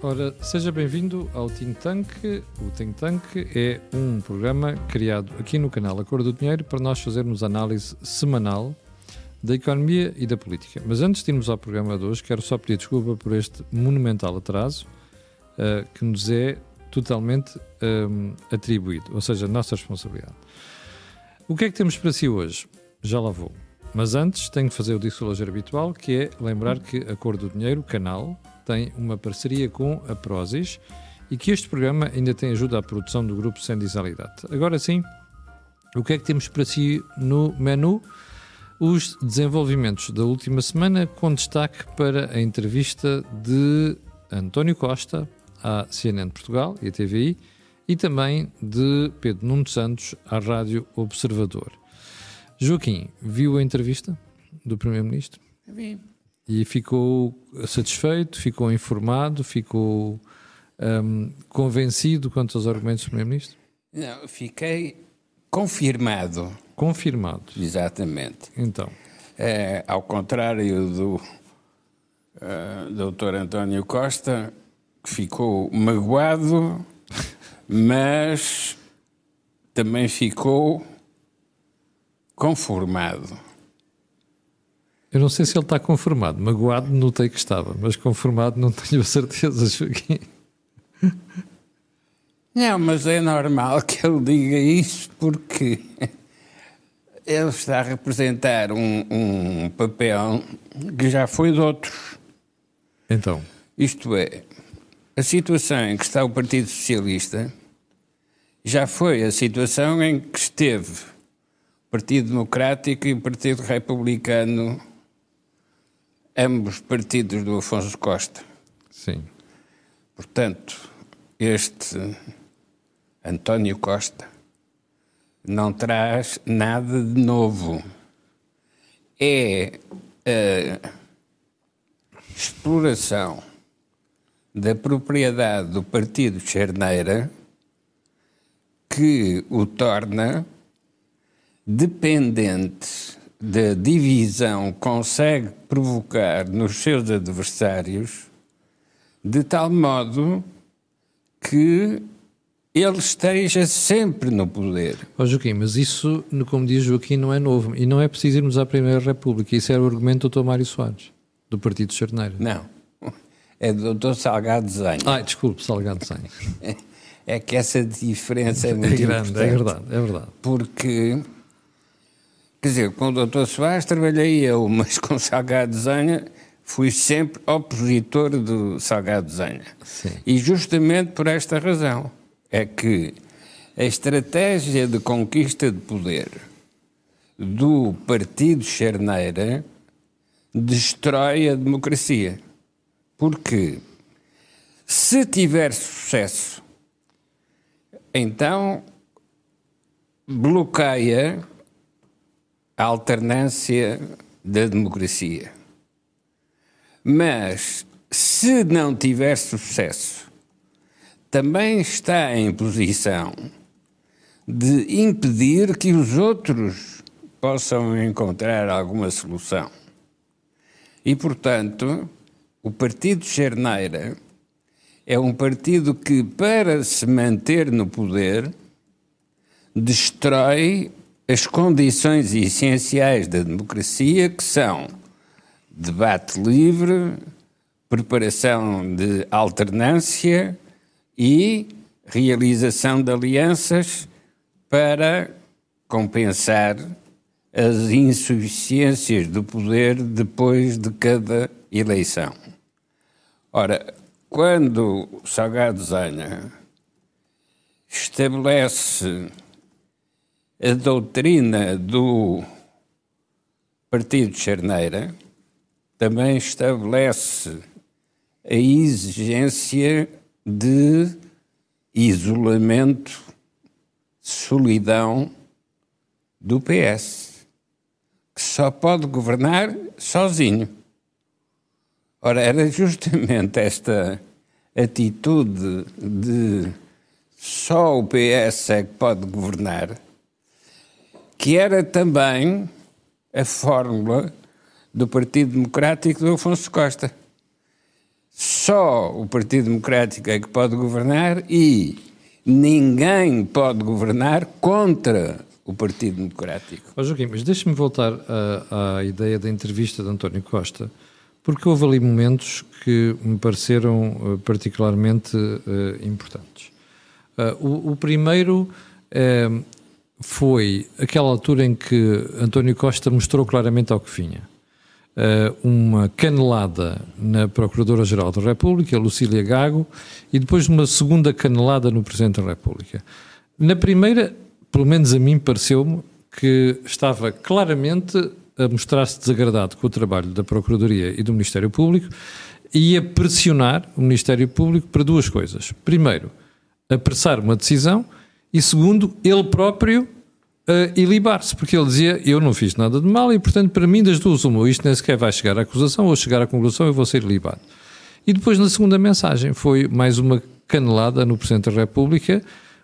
Ora, seja bem-vindo ao Think Tank. O Think Tank é um programa criado aqui no canal A Cor do Dinheiro para nós fazermos análise semanal da economia e da política. Mas antes de irmos ao programa de hoje, quero só pedir desculpa por este monumental atraso uh, que nos é totalmente um, atribuído, ou seja, nossa responsabilidade. O que é que temos para si hoje? Já lá vou. Mas antes tenho que fazer o disclosure habitual, que é lembrar que a Cor do Dinheiro, canal, tem uma parceria com a Prozis e que este programa ainda tem ajuda à produção do grupo Sem Disalidade. Agora sim, o que é que temos para si no menu? Os desenvolvimentos da última semana, com destaque para a entrevista de António Costa à CNN Portugal e à TVI e também de Pedro Nuno Santos à Rádio Observador. Joaquim, viu a entrevista do Primeiro-Ministro? Vi. E ficou satisfeito, ficou informado, ficou um, convencido quanto aos argumentos do Primeiro-Ministro? Não, fiquei confirmado. Confirmado. Exatamente. Então. É, ao contrário do uh, doutor António Costa, que ficou magoado, mas também ficou conformado. Eu não sei se ele está conformado. Magoado notei que estava, mas conformado não tenho certeza, Joaquim. Não, mas é normal que ele diga isso porque ele está a representar um, um papel que já foi de outros. Então? Isto é, a situação em que está o Partido Socialista já foi a situação em que esteve o Partido Democrático e o Partido Republicano ambos partidos do Afonso Costa. Sim. Portanto, este António Costa não traz nada de novo. É a exploração da propriedade do Partido Charneira que o torna dependente da divisão consegue provocar nos seus adversários de tal modo que ele esteja sempre no poder. Ó oh, Joaquim, mas isso, como diz Joaquim, não é novo. E não é preciso irmos à Primeira República. Isso era o argumento do Dr. Mário Soares, do Partido Charneiro. Não. É do Dr. Salgado Zenho. Ah, desculpe, Salgado Zenho. é que essa diferença é muito é grande, importante. É verdade, é verdade. Porque Quer dizer, com o doutor Soares trabalhei eu, mas com Salgado Zanha fui sempre opositor do Salgado Zanha. Sim. E justamente por esta razão. É que a estratégia de conquista de poder do Partido Charneira destrói a democracia. Porque se tiver sucesso, então bloqueia a alternância da democracia. Mas, se não tiver sucesso, também está em posição de impedir que os outros possam encontrar alguma solução. E, portanto, o Partido Charneira é um partido que, para se manter no poder, destrói as condições essenciais da democracia, que são debate livre, preparação de alternância e realização de alianças para compensar as insuficiências do poder depois de cada eleição. Ora, quando Salgado Zanha estabelece a doutrina do Partido Charneira também estabelece a exigência de isolamento, solidão do PS, que só pode governar sozinho. Ora, era justamente esta atitude de só o PS é que pode governar que era também a fórmula do Partido Democrático do Afonso Costa. só o Partido Democrático é que pode governar e ninguém pode governar contra o Partido Democrático. Oh, Joaquim, mas deixe-me voltar à, à, ideia da entrevista de António Costa, porque houve ali momentos que me pareceram uh, particularmente uh, importantes. Uh, o, o, primeiro foi aquela altura em que António Costa mostrou claramente ao que vinha. uma canelada na Procuradora-Geral da República, Lucília Gago, e depois uma segunda canelada no Presidente da República. Na primeira, pelo menos a mim pareceu-me que estava claramente a mostrar-se desagradado com o trabalho da Procuradoria e do Ministério Público e a pressionar o Ministério Público para duas coisas. Primeiro, apressar uma decisão e segundo, ele próprio uh, ilibar-se, porque ele dizia eu não fiz nada de mal e, portanto, para mim, das duas, uma, isto nem sequer vai chegar à acusação ou chegar à conclusão, eu vou ser ilibado. E depois, na segunda mensagem, foi mais uma canelada no Presidente da República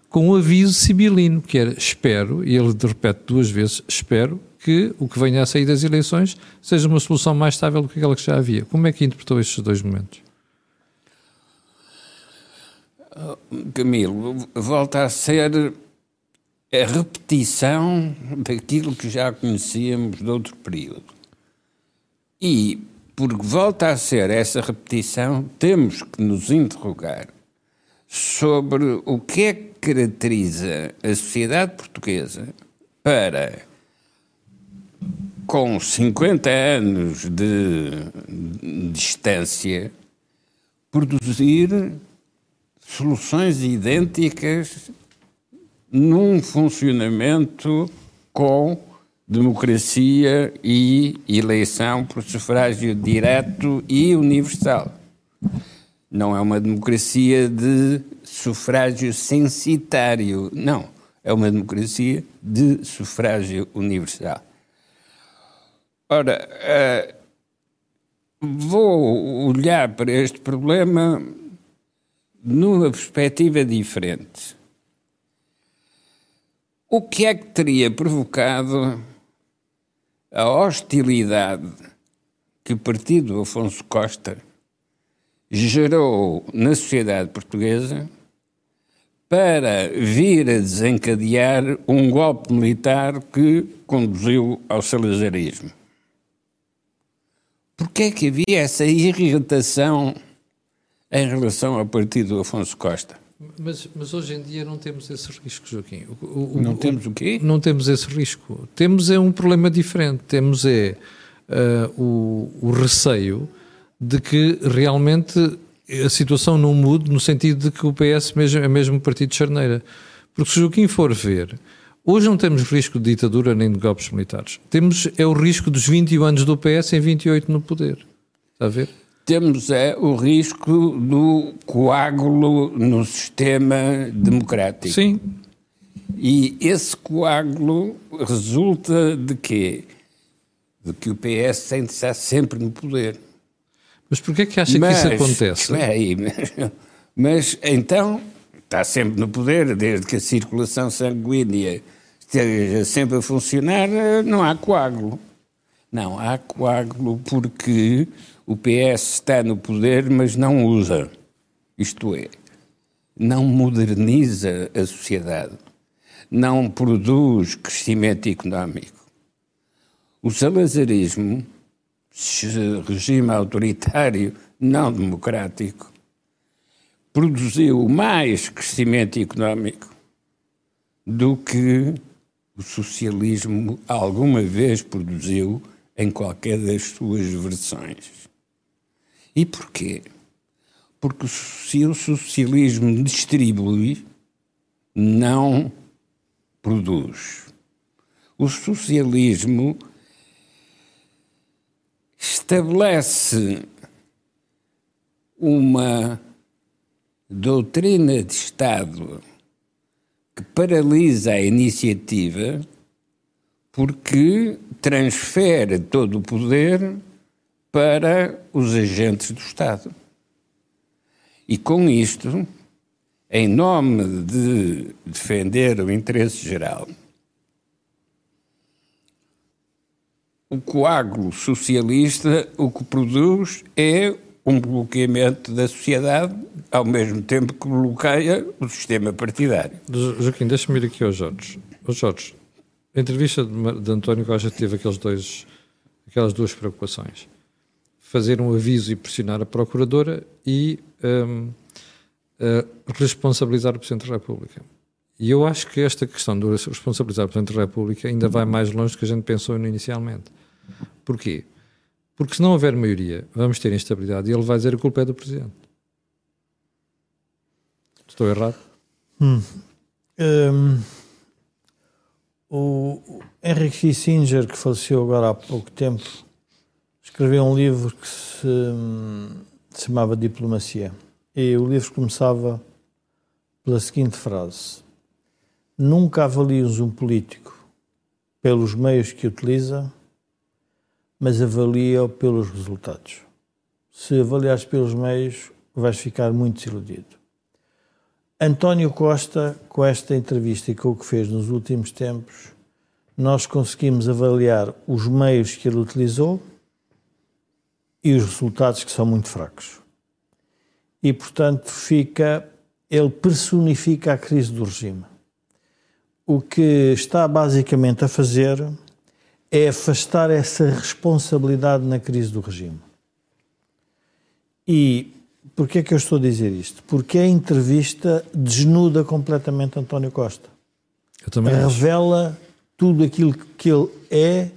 com um aviso sibilino, que era espero, e ele repete duas vezes, espero que o que venha a sair das eleições seja uma solução mais estável do que aquela que já havia. Como é que interpretou estes dois momentos? Camilo, volta a ser a repetição daquilo que já conhecíamos de outro período. E, porque volta a ser essa repetição, temos que nos interrogar sobre o que é que caracteriza a sociedade portuguesa para, com 50 anos de, distância, produzir soluções idênticas num funcionamento com democracia e eleição por sufrágio direto e universal. Não é uma democracia de sufrágio censitário, não. É uma democracia de sufrágio universal. Ora, uh, vou olhar para este problema numa perspectiva diferente. O que é que teria provocado a hostilidade que o partido Afonso Costa gerou na sociedade portuguesa para vir a desencadear um golpe militar que conduziu ao salazarismo. Porquê é que havia essa irritação em relação ao partido Afonso Costa? Mas, mas, hoje em dia não temos esse risco, Joaquim. O, o, não temos o quê? Não temos esse risco. Temos é um problema diferente. Temos é uh, o, o receio de que realmente a situação não mude no sentido de que o PS mesmo, é mesmo partido de charneira. Porque se o Joaquim for ver, hoje não temos risco de ditadura nem de golpes militares. Temos é o risco dos 21 anos do PS em 28 no poder. Está a ver? Temos é o risco do coágulo no sistema democrático. Sim. E esse coágulo resulta de quê? De que o PS tem de estar sempre no poder. Mas porquê é que acha mas, que isso acontece? Aí, mas, mas então está sempre no poder, desde que a circulação sanguínea esteja sempre a funcionar, não há coágulo. Não, há coágulo porque o PS está no poder, mas não usa. Isto é, não moderniza a sociedade, não produz crescimento económico. O salazarismo regime autoritário não democrático produziu mais crescimento económico do que o socialismo alguma vez produziu em qualquer das suas versões. E porquê? Porque se o socialismo distribui, não produz. O socialismo estabelece uma doutrina de Estado que paralisa a iniciativa porque transfere todo o poder para os agentes do Estado. E com isto, em nome de defender o interesse geral, o coágulo socialista o que produz é um bloqueamento da sociedade, ao mesmo tempo que bloqueia o sistema partidário. Joaquim, deixa-me ir aqui ao Jorge. O Jorge, a entrevista de, de António Costa teve aqueles dois, aquelas duas preocupações. Fazer um aviso e pressionar a Procuradora e um, uh, responsabilizar o Presidente da República. E eu acho que esta questão de responsabilizar o Presidente da República ainda vai mais longe do que a gente pensou inicialmente. Porquê? Porque se não houver maioria, vamos ter instabilidade e ele vai dizer a culpa é do Presidente. Estou errado? Hum. Um, o Henry Kissinger, que faleceu agora há pouco tempo, escreveu um livro que se, hum, se chamava Diplomacia. E o livro começava pela seguinte frase: Nunca avalias um político pelos meios que utiliza, mas avalia-o pelos resultados. Se avaliares pelos meios, vais ficar muito desiludido. António Costa, com esta entrevista e com o que fez nos últimos tempos, nós conseguimos avaliar os meios que ele utilizou e os resultados que são muito fracos. E, portanto, fica, ele personifica a crise do regime o que está basicamente a fazer é afastar essa responsabilidade na crise do regime. E porquê é que eu estou a dizer isto? Porque a entrevista desnuda completamente António Costa. Eu também Revela acho. tudo aquilo que ele é,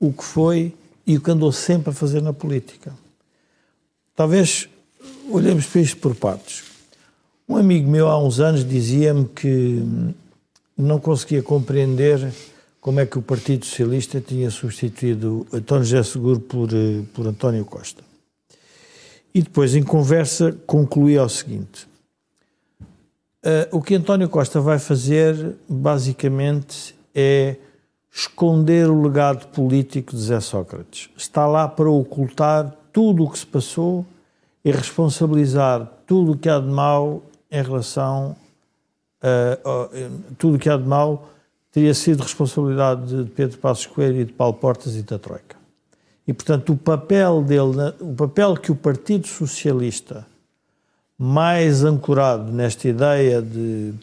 o que foi e o que andou sempre a fazer na política. Talvez olhemos para isto por partes. Um amigo meu há uns anos dizia-me que não conseguia compreender como é que o Partido Socialista tinha substituído António José Seguro por, eh, por António Costa. E depois, em conversa, concluía o seguinte: uh, o que António Costa vai fazer, basicamente, é esconder o legado político de Zé Sócrates. Está lá para ocultar tudo o que se passou e responsabilizar tudo o que há de mal em relação uh, tudo o que há de mal teria sido responsabilidade de Pedro Passos Coelho e de Paulo Portas e da Troika. E, portanto, o papel dele, o papel que o Partido Socialista, mais ancorado nesta ideia de,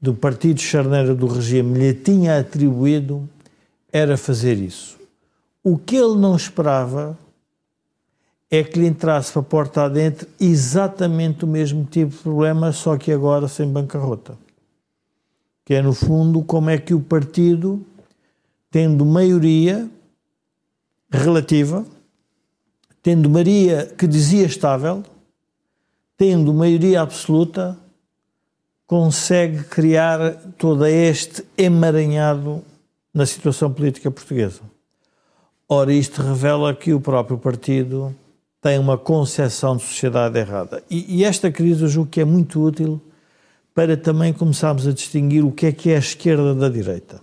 do partido charneiro do regime, lhe tinha atribuído, era fazer isso. O que ele não esperava é que lhe entrasse para a porta adentro exatamente o mesmo tipo de problema, só que agora sem bancarrota que é, no fundo, como é que o partido, tendo maioria relativa, tendo maioria que dizia estável, tendo maioria absoluta, consegue criar todo este emaranhado na situação política portuguesa. Ora, isto revela que o próprio partido tem uma concepção de sociedade errada. E, e esta crise eu julgo que é muito útil para também começarmos a distinguir o que é que é a esquerda da direita.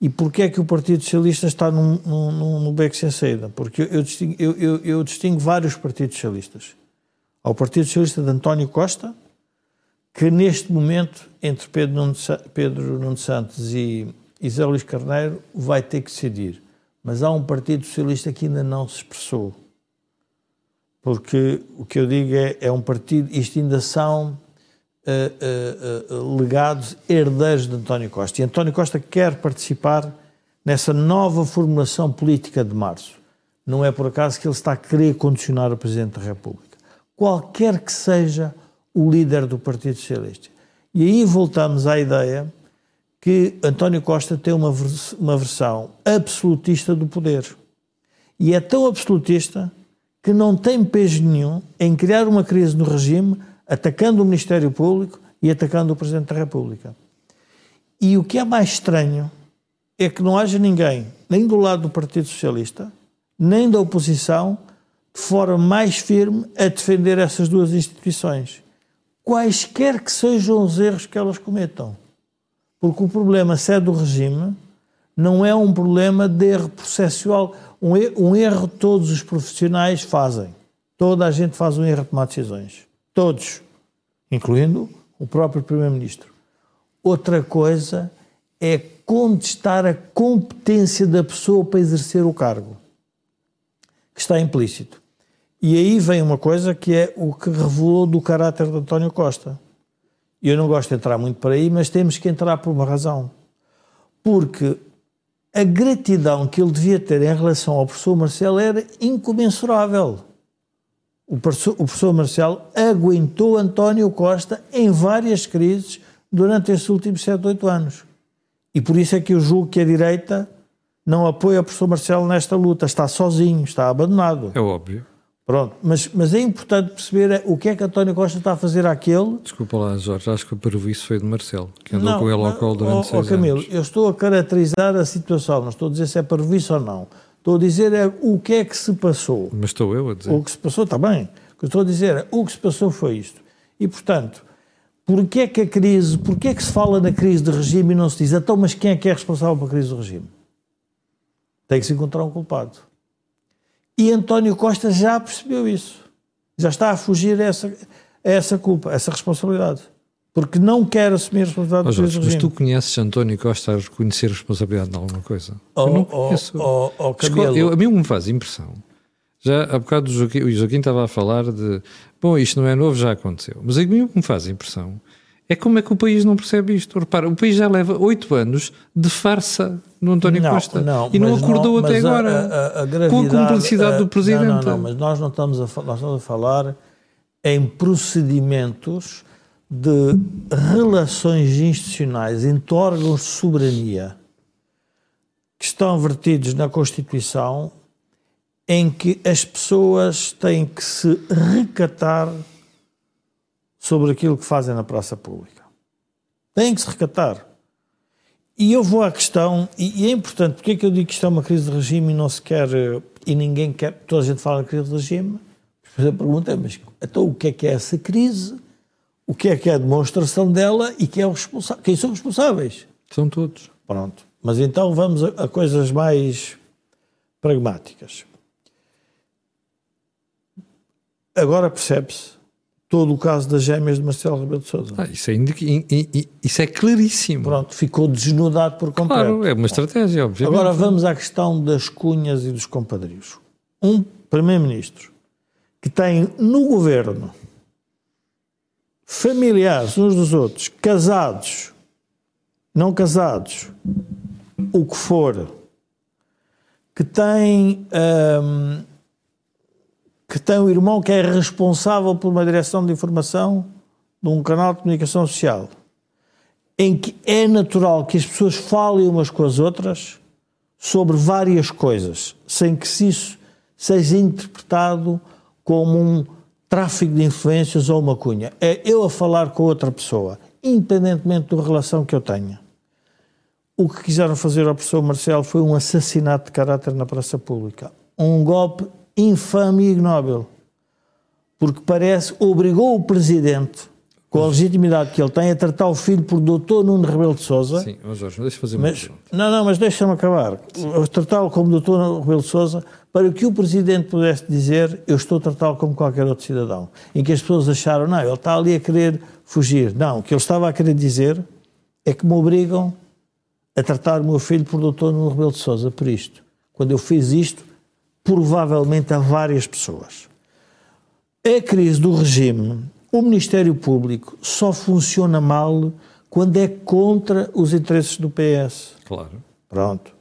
E porquê é que o Partido Socialista está num, num, no beco sem saída? Porque eu distingo, eu, eu, eu distingo vários partidos socialistas. Há o Partido Socialista de António Costa, que neste momento, entre Pedro Nuno, Pedro Nuno Santos e, e Zé Luís Carneiro, vai ter que decidir. Mas há um Partido Socialista que ainda não se expressou. Porque o que eu digo é, é um partido, isto ainda são uh, uh, legados herdeiros de António Costa. E António Costa quer participar nessa nova formulação política de março. Não é por acaso que ele está a querer condicionar o Presidente da República. Qualquer que seja o líder do Partido Socialista. E aí voltamos à ideia que António Costa tem uma, uma versão absolutista do poder. E é tão absolutista que não tem peso nenhum em criar uma crise no regime atacando o Ministério Público e atacando o Presidente da República. E o que é mais estranho é que não haja ninguém, nem do lado do Partido Socialista, nem da oposição, de forma mais firme a defender essas duas instituições, quaisquer que sejam os erros que elas cometam. Porque o problema, se é do regime, não é um problema de erro processual. Um erro, um erro todos os profissionais fazem. Toda a gente faz um erro de tomar decisões. Todos, incluindo o próprio Primeiro-Ministro. Outra coisa é contestar a competência da pessoa para exercer o cargo, que está implícito. E aí vem uma coisa que é o que revelou do caráter de António Costa. Eu não gosto de entrar muito por aí, mas temos que entrar por uma razão. Porque a gratidão que ele devia ter em relação ao professor Marcelo era incomensurável. O professor, o professor Marcelo aguentou António Costa em várias crises durante esses últimos 7, 8 anos. E por isso é que eu julgo que a direita não apoia o professor Marcelo nesta luta. Está sozinho, está abandonado. É óbvio. Pronto, mas, mas é importante perceber o que é que António Costa está a fazer àquele. Desculpa lá, Jorge, acho que o prejuízo foi de Marcelo, que andou não, com ele ao colo durante oh, seis oh, Camilo, anos. eu estou a caracterizar a situação, não estou a dizer se é prejuízo ou não. Estou a dizer é o que é que se passou. Mas estou eu a dizer. O que se passou, está bem. O que estou a dizer é o que se passou foi isto. E, portanto, porquê é que a crise, porquê é que se fala na crise de regime e não se diz, então, mas quem é que é responsável pela crise do regime? Tem que se encontrar um culpado. E António Costa já percebeu isso já está a fugir a essa, a essa culpa, a essa responsabilidade. Porque não quer assumir a responsabilidade oh, Jorge, Mas tu conheces António Costa a reconhecer responsabilidade de alguma coisa? Oh, eu não conheço. Oh, oh, oh eu, a mim me faz impressão. Já há bocado o Joaquim, o Joaquim estava a falar de bom, isto não é novo, já aconteceu. Mas a mim o que me faz impressão é como é que o país não percebe isto. Repara, o país já leva oito anos de farsa no António não, Costa não, e não acordou não, até agora a, a, a com a cumplicidade do Presidente. Não, não, mas nós não estamos a, nós estamos a falar em procedimentos de relações institucionais entre órgãos de soberania que estão vertidos na Constituição em que as pessoas têm que se recatar sobre aquilo que fazem na praça pública. Têm que se recatar. E eu vou à questão, e, é importante, porque é que eu digo que isto é uma crise de regime e não se quer, e ninguém quer, toda a gente fala de crise de regime, a pergunta é, mas então o que é que é essa crise? O que é que é a demonstração dela e quem, é o responsável, quem são os responsáveis? São todos. Pronto. Mas então vamos a, a coisas mais pragmáticas. Agora percebe-se todo o caso das gêmeas de Marcelo Rebelo de Sousa. Ah, isso, é isso é claríssimo. Pronto, ficou desnudado por completo. Claro, é uma estratégia, obviamente. Agora vamos à questão das cunhas e dos compadrios. Um primeiro-ministro que tem no governo familiares uns dos outros, casados, não casados, o que for, que tem hum, que tem um irmão que é responsável por uma direção de informação de um canal de comunicação social, em que é natural que as pessoas falem umas com as outras sobre várias coisas, sem que isso seja interpretado como um tráfico de influências ou uma cunha. É eu a falar com outra pessoa, independentemente da relação que eu tenha. O que quiseram fazer ao professor Marcelo foi um assassinato de caráter na praça pública. Um golpe infame e ignóbil, porque parece obrigou o presidente, com a legitimidade que ele tem, a tratar o filho por doutor Nuno Rebelo de Sousa. Sim, mas Jorge, deixa fazer uma mas, Não, não, mas deixa-me acabar. Tratá-lo como doutor Nuno Rebelo de Sousa, para que o presidente pudesse dizer eu estou a tratá-lo como qualquer outro cidadão. Em que as pessoas acharam, não, ele está ali a querer fugir. Não, o que ele estava a querer dizer é que me obrigam a tratar o meu filho por doutor Nuno Rebelo de Sousa por isto. Quando eu fiz isto, provavelmente a várias pessoas. A crise do regime, o Ministério Público só funciona mal quando é contra os interesses do PS. Claro. Pronto.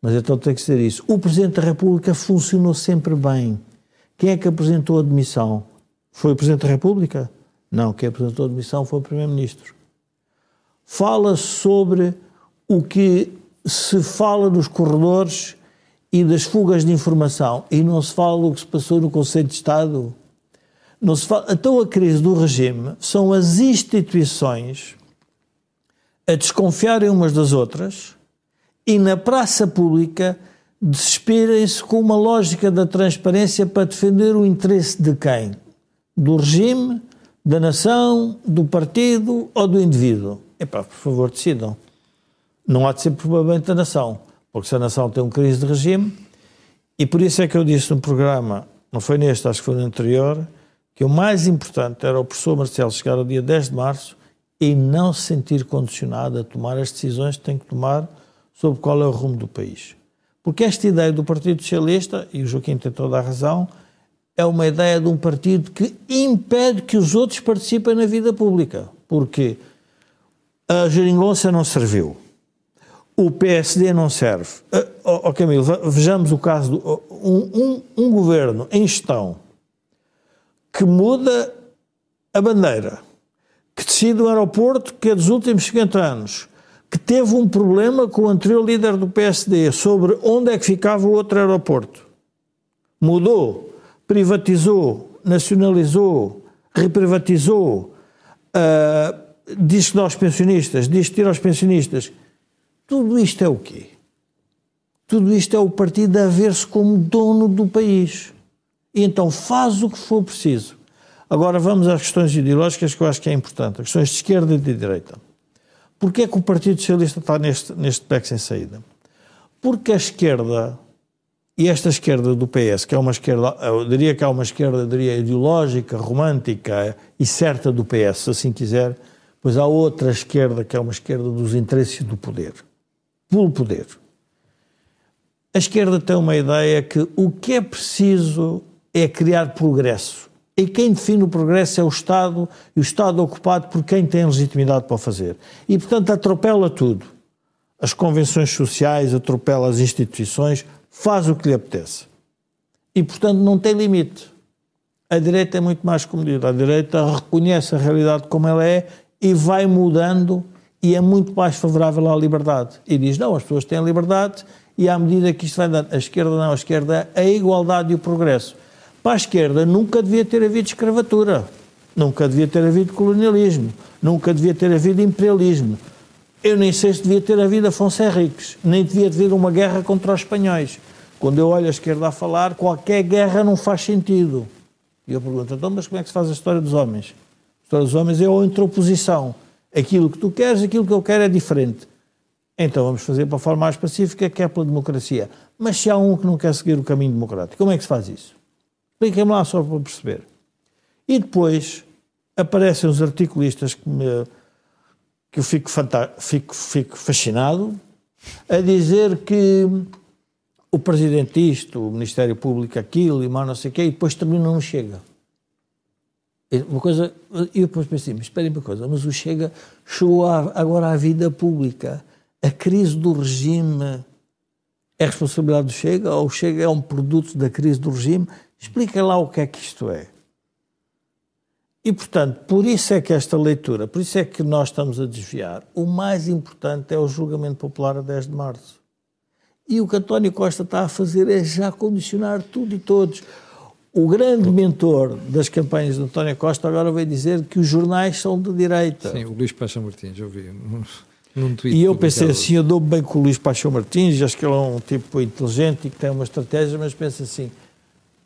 Mas então tem que ser isso. O Presidente da República funcionou sempre bem. Quem é que apresentou a demissão? Foi o Presidente da República? Não, quem apresentou a demissão foi o Primeiro-Ministro. Fala sobre o que se fala nos corredores e das fugas de informação e não se fala do que se passou no Conselho de Estado. Não se fala, então a crise do regime são as instituições a desconfiarem umas das outras e na praça pública desesperem-se com uma lógica da transparência para defender o interesse de quem? Do regime, da nação, do partido ou do indivíduo? Epá, por favor, decidam. Não há de ser provavelmente da nação porque se a nação tem uma crise de regime, e por isso é que eu disse no programa, não foi neste, acho que foi no anterior, que o mais importante era o professor Marcelo chegar ao dia 10 de março e não se sentir condicionado a tomar as decisões que tem que tomar sobre qual é o rumo do país. Porque esta ideia do Partido Socialista, e o Joaquim tem toda a razão, é uma ideia de um partido que impede que os outros participem na vida pública. Porque a geringonça não serviu. O PSD não serve. Uh, oh, Camilo, vejamos o caso de um, um, um governo em gestão que muda a bandeira, que decide o aeroporto que é dos últimos 50 anos, que teve um problema com o anterior líder do PSD sobre onde é que ficava o outro aeroporto. Mudou, privatizou, nacionalizou, reprivatizou, uh, diz aos pensionistas, diz que aos pensionistas. Tudo isto é o quê? Tudo isto é o partido a ver-se como dono do país. E então faz o que for preciso. Agora vamos às questões ideológicas que eu acho que é importante, as questões de esquerda e de direita. Porquê é que o Partido Socialista está neste, neste beco sem saída? Porque a esquerda, e esta esquerda do PS, que é uma esquerda, eu diria que é uma esquerda diria, ideológica, romântica e certa do PS, se assim quiser, pois há outra esquerda que é uma esquerda dos interesses do poder pelo poder. A esquerda tem uma ideia que o que é preciso é criar progresso. E quem define o progresso é o Estado, e o Estado ocupado por quem tem legitimidade para o fazer. E, portanto, atropela tudo. As convenções sociais, atropela as instituições, faz o que lhe apetece. E, portanto, não tem limite. A direita é muito mais comedida. A direita reconhece a realidade como ela é e vai mudando e é muito mais favorável à liberdade. E diz: não, as pessoas têm liberdade e à medida que isto vai andando, a esquerda não, a esquerda, a igualdade e o progresso. Para a esquerda nunca devia ter havido escravatura, nunca devia ter havido colonialismo, nunca devia ter havido imperialismo. Eu nem sei se devia ter havido Afonso Henriques, nem devia haver uma guerra contra os espanhóis. Quando eu olho a esquerda a falar, qualquer guerra não faz sentido. E eu pergunto, então, mas como é que se faz a história dos homens? A história dos homens é a introposição aquilo que tu queres, aquilo que eu quero é diferente. Então vamos fazer para a forma mais pacífica, que é pela democracia. Mas se há um que não quer seguir o caminho democrático, como é que se faz isso? Expliquem-me lá só para perceber. E depois aparecem os articulistas que, me, que eu fico, fico, fico fascinado a dizer que o Presidente isto, o Ministério Público aquilo e mais não sei o quê, e depois também não chega. Uma coisa, e depois pensei, mas esperem uma coisa, mas o Chega chegou agora à vida pública. A crise do regime é responsabilidade do Chega ou o Chega é um produto da crise do regime? Explica lá o que é que isto é. E, portanto, por isso é que esta leitura, por isso é que nós estamos a desviar. O mais importante é o julgamento popular a 10 de março. E o que António Costa está a fazer é já condicionar tudo e todos o grande mentor das campanhas de António Costa agora veio dizer que os jornais são de direita. Sim, o Luís Paixão Martins, eu vi num tweet. E eu pensei assim, eu dou bem com o Luís Paixão Martins, acho que ele é um tipo inteligente e que tem uma estratégia, mas penso assim,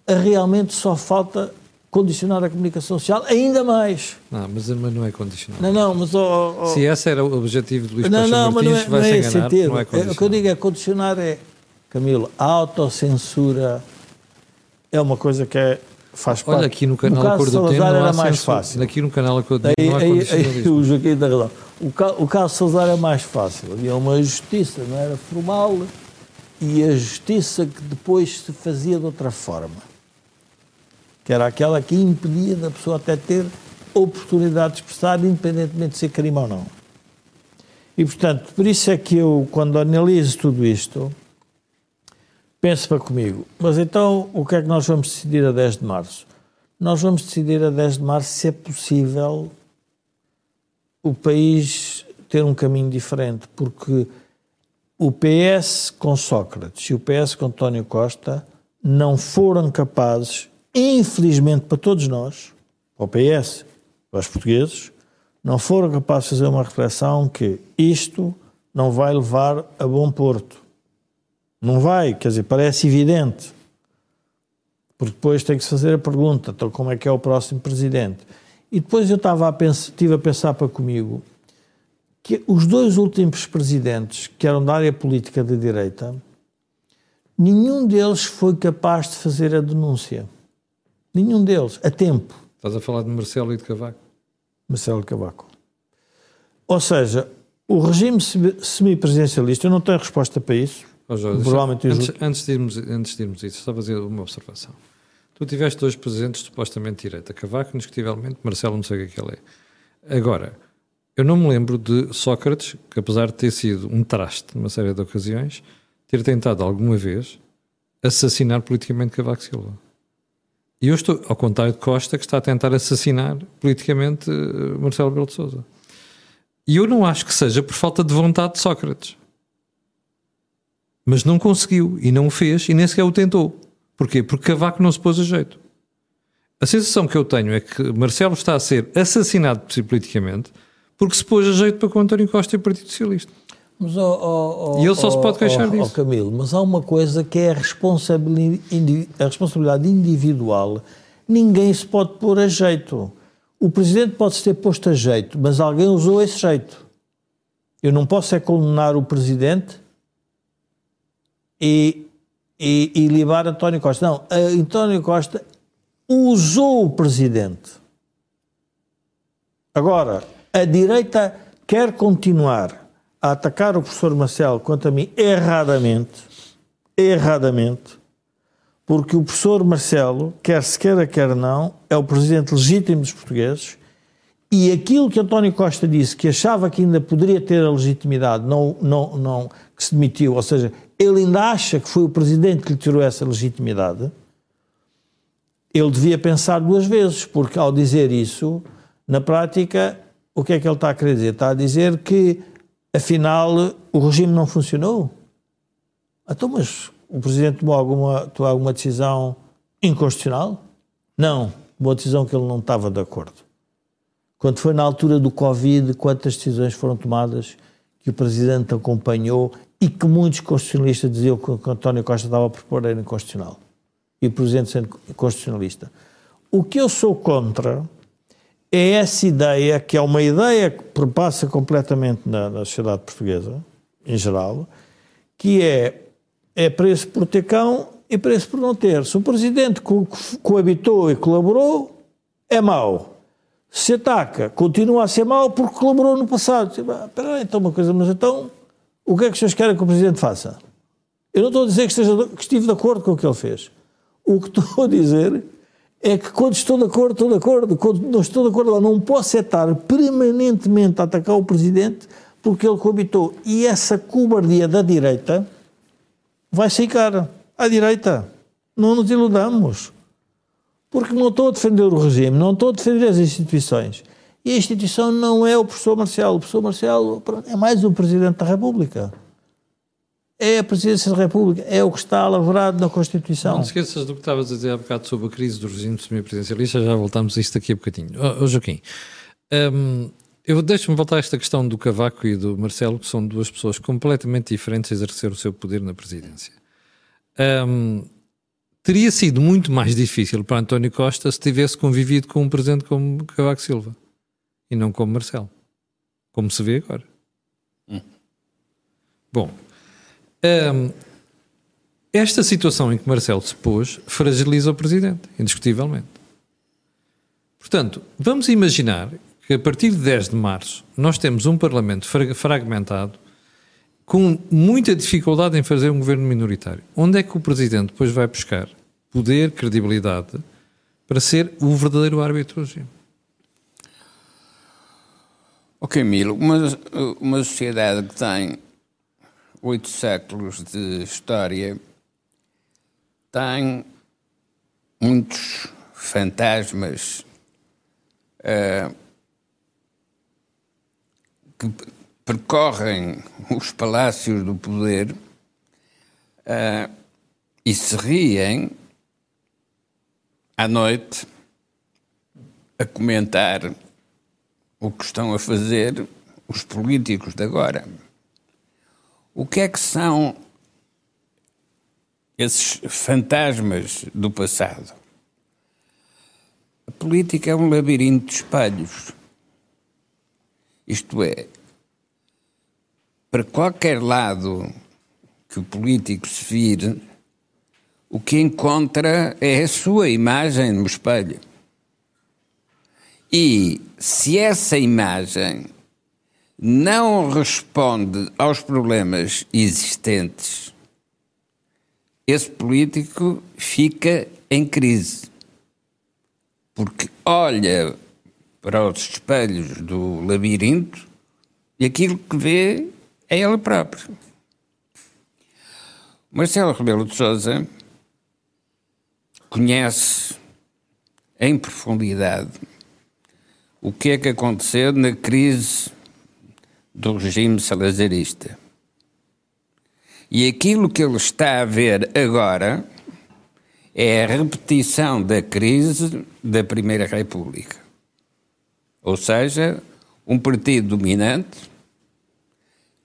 realmente só falta condicionar a comunicação social ainda mais. Não, mas, mas não é condicionar. Não, não, mas... Oh, oh, Se esse era o objetivo de Luís não, Paixão não, Martins, não é, vai não é se enganar, não é condicionar. É, o que eu digo é condicionar é, Camilo, a autocensura é uma coisa que é, faz parte. Olha, aqui no canal no Cor do Tempo era mais fácil. Aqui no canal Cor do Tempo não há aí, aí, O Joaquim da. O, o caso Salazar é mais fácil. Havia uma justiça, não era formal, e a justiça que depois se fazia de outra forma. Que era aquela que impedia da pessoa até ter oportunidade de expressar, independentemente de ser crime ou não. E, portanto, por isso é que eu, quando analiso tudo isto, Pense para comigo, mas então o que é que nós vamos decidir a 10 de março? Nós vamos decidir a 10 de março se é possível o país ter um caminho diferente, porque o PS com Sócrates e o PS com António Costa não foram capazes, infelizmente para todos nós, para o PS, para os portugueses, não foram capazes de fazer uma reflexão que isto não vai levar a bom porto não vai, quer dizer, parece evidente. Porque depois tem que se fazer a pergunta, então como é que é o próximo presidente? E depois eu estava a pensar, estive a pensar para comigo que os dois últimos presidentes, que eram da área política da direita, nenhum deles foi capaz de fazer a denúncia. Nenhum deles, a tempo. Estás a falar de Marcelo e de Cavaco? Marcelo de Cavaco. Ou seja, o regime semipresidencialista, eu não tenho resposta para isso, Oh, Jorge, Provavelmente deixa, antes, antes, de irmos, antes de irmos isso, só fazer uma observação. Tu tiveste dois presidentes supostamente direita, Cavaco, indiscutivelmente, Marcelo, não sei o que é que ele é. Agora, eu não me lembro de Sócrates, que apesar de ter sido um traste numa série de ocasiões, ter tentado alguma vez assassinar politicamente Cavaco Silva. E eu estou, ao contrário de Costa, que está a tentar assassinar politicamente eh, Marcelo Belo de Souza. E eu não acho que seja por falta de vontade de Sócrates. Mas não conseguiu e não o fez e nem sequer o tentou. Porquê? Porque Cavaco não se pôs a jeito. A sensação que eu tenho é que Marcelo está a ser assassinado politicamente porque se pôs a jeito para com António Costa e o Partido Socialista. Mas, oh, oh, e ele só oh, se pode queixar disso. Camilo, mas há uma coisa que é a responsabilidade, individual. Ninguém se pode pôr a jeito. O Presidente pode-se ter posto a jeito, mas alguém usou esse jeito. Eu não posso é condenar o Presidente e e, e libar António Costa. Não, António Costa usou o presidente. Agora, a direita quer continuar a atacar o professor Marcelo, quanto a mim, erradamente, erradamente, porque o professor Marcelo, quer se queira, quer não, é o presidente legítimo dos portugueses e aquilo que António Costa disse, que achava que ainda poderia ter a legitimidade, não, não, não, que se demitiu, ou seja, ele ainda acha que foi o presidente que lhe tirou essa legitimidade, ele devia pensar duas vezes, porque ao dizer isso, na prática, o que é que ele está a querer dizer? Está a dizer que, afinal, o regime não funcionou. Então, mas o presidente tomou alguma, tomou alguma decisão inconstitucional? Não, uma decisão que ele não estava de acordo. Quando foi na altura do Covid, quantas decisões foram tomadas que o presidente acompanhou e que muitos constitucionalistas diziam que o António Costa estava a propor era inconstitucional. E o Presidente sendo constitucionalista. O que eu sou contra é essa ideia, que é uma ideia que perpassa completamente na, na sociedade portuguesa, em geral, que é, é preço por ter cão e preço por não ter. Se o Presidente co coabitou e colaborou, é mau. Se ataca, continua a ser mau porque colaborou no passado. Espera aí, então uma coisa, mas então o que é que senhores querem que o Presidente faça? Eu não estou a dizer que, esteja, que estive de acordo com o que ele fez. O que estou a dizer é que quando estou de acordo, estou de acordo. Quando não estou de acordo, não posso estar permanentemente a atacar o Presidente porque ele coabitou. E essa cobardia da direita vai ficar à direita. Não nos iludamos. Porque não estou a defender o regime, não estou a defender as instituições. E a instituição não é o professor Marcelo. O professor Marcelo é mais o Presidente da República. É a Presidência da República, é o que está elaborado na Constituição. Não esqueças do que estavas a dizer há bocado sobre a crise do regime semipresidencialista, já voltamos a isto aqui a bocadinho. Oh, oh Joaquim, um, eu deixo-me voltar a esta questão do Cavaco e do Marcelo, que são duas pessoas completamente diferentes a exercer o seu poder na presidência. Um, teria sido muito mais difícil para António Costa se tivesse convivido com um presidente como Cavaco Silva e não como Marcelo, como se vê agora. Hum. Bom, um, esta situação em que Marcelo se pôs fragiliza o Presidente, indiscutivelmente. Portanto, vamos imaginar que a partir de 10 de março nós temos um Parlamento fragmentado com muita dificuldade em fazer um governo minoritário. Onde é que o Presidente depois vai buscar poder, credibilidade para ser o verdadeiro árbitro do regime? Ok, Milo, uma, uma sociedade que tem oito séculos de história tem muitos fantasmas uh, que percorrem os palácios do poder uh, e se riem à noite a comentar o que estão a fazer os políticos de agora. O que é que são esses fantasmas do passado? A política é um labirinto de espelhos. Isto é, para qualquer lado que o político se vire, o que encontra é a sua imagem no espelho. E se essa imagem não responde aos problemas existentes, esse político fica em crise. porque olha para os espelhos do labirinto e aquilo que vê é ele próprio. Marcelo Rebelo de Sousa conhece em profundidade o que é que aconteceu na crise do regime salazarista. E aquilo que ele está a ver agora é a repetição da crise da Primeira República. Ou seja, um partido dominante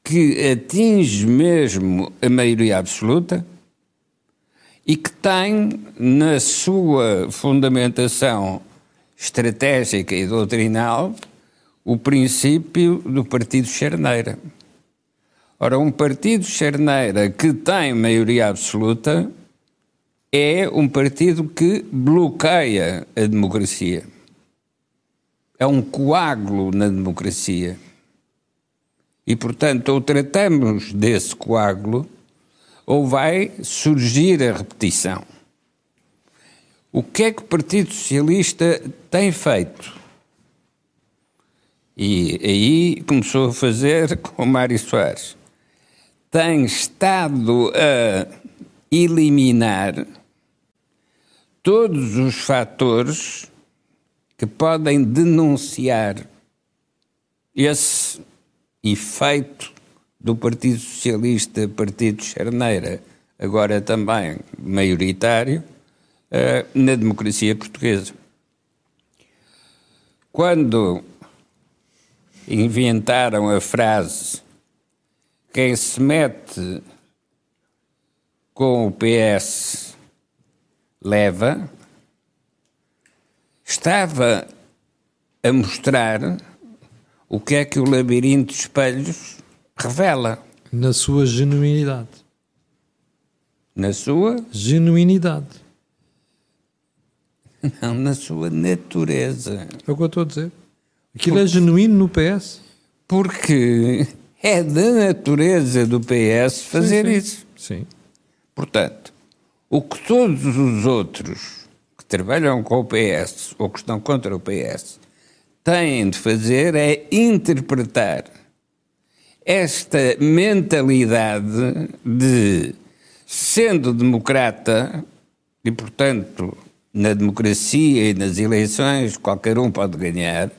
que atinge mesmo a maioria absoluta e que tem na sua fundamentação estratégica e doutrinal o princípio do partido charneira. Ora, um partido charneira que tem maioria absoluta é um partido que bloqueia a democracia. É um coágulo na democracia. E, portanto, ou tratamos desse coágulo, ou vai surgir a repetição. O que é que o Partido Socialista tem feito? E aí começou a fazer com Mário Soares. Tem estado a eliminar todos os fatores que podem denunciar esse efeito do Partido Socialista, Partido Charneira, agora também maioritário, uh, na democracia portuguesa. Quando inventaram a frase quem se mete com o PS leva, estava a mostrar o que é que o labirinto de espelhos revela. Na sua genuinidade. Na sua? Genuinidade. Não, na sua natureza. É o que eu estou a dizer. Aquilo é genuíno no PS? Porque é da natureza do PS fazer sim, sim. isso. Sim. Portanto, o que todos os outros que trabalham com o PS ou que estão contra o PS têm de fazer é interpretar esta mentalidade de, sendo democrata, e portanto na democracia e nas eleições qualquer um pode ganhar,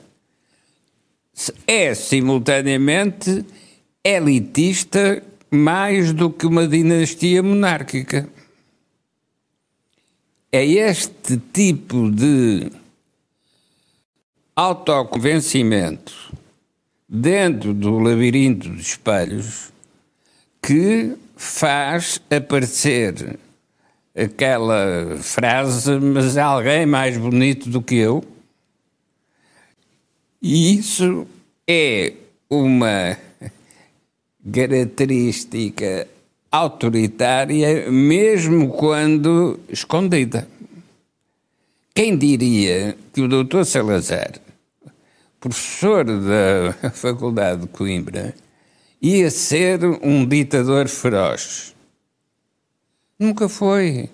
é simultaneamente elitista mais do que uma dinastia monárquica. É este tipo de autoconvencimento dentro do labirinto de espelhos que faz aparecer aquela frase, mas alguém mais bonito do que eu. E isso é uma característica autoritária, mesmo quando escondida. Quem diria que o doutor Salazar, professor da Faculdade de Coimbra, ia ser um ditador feroz? Nunca foi.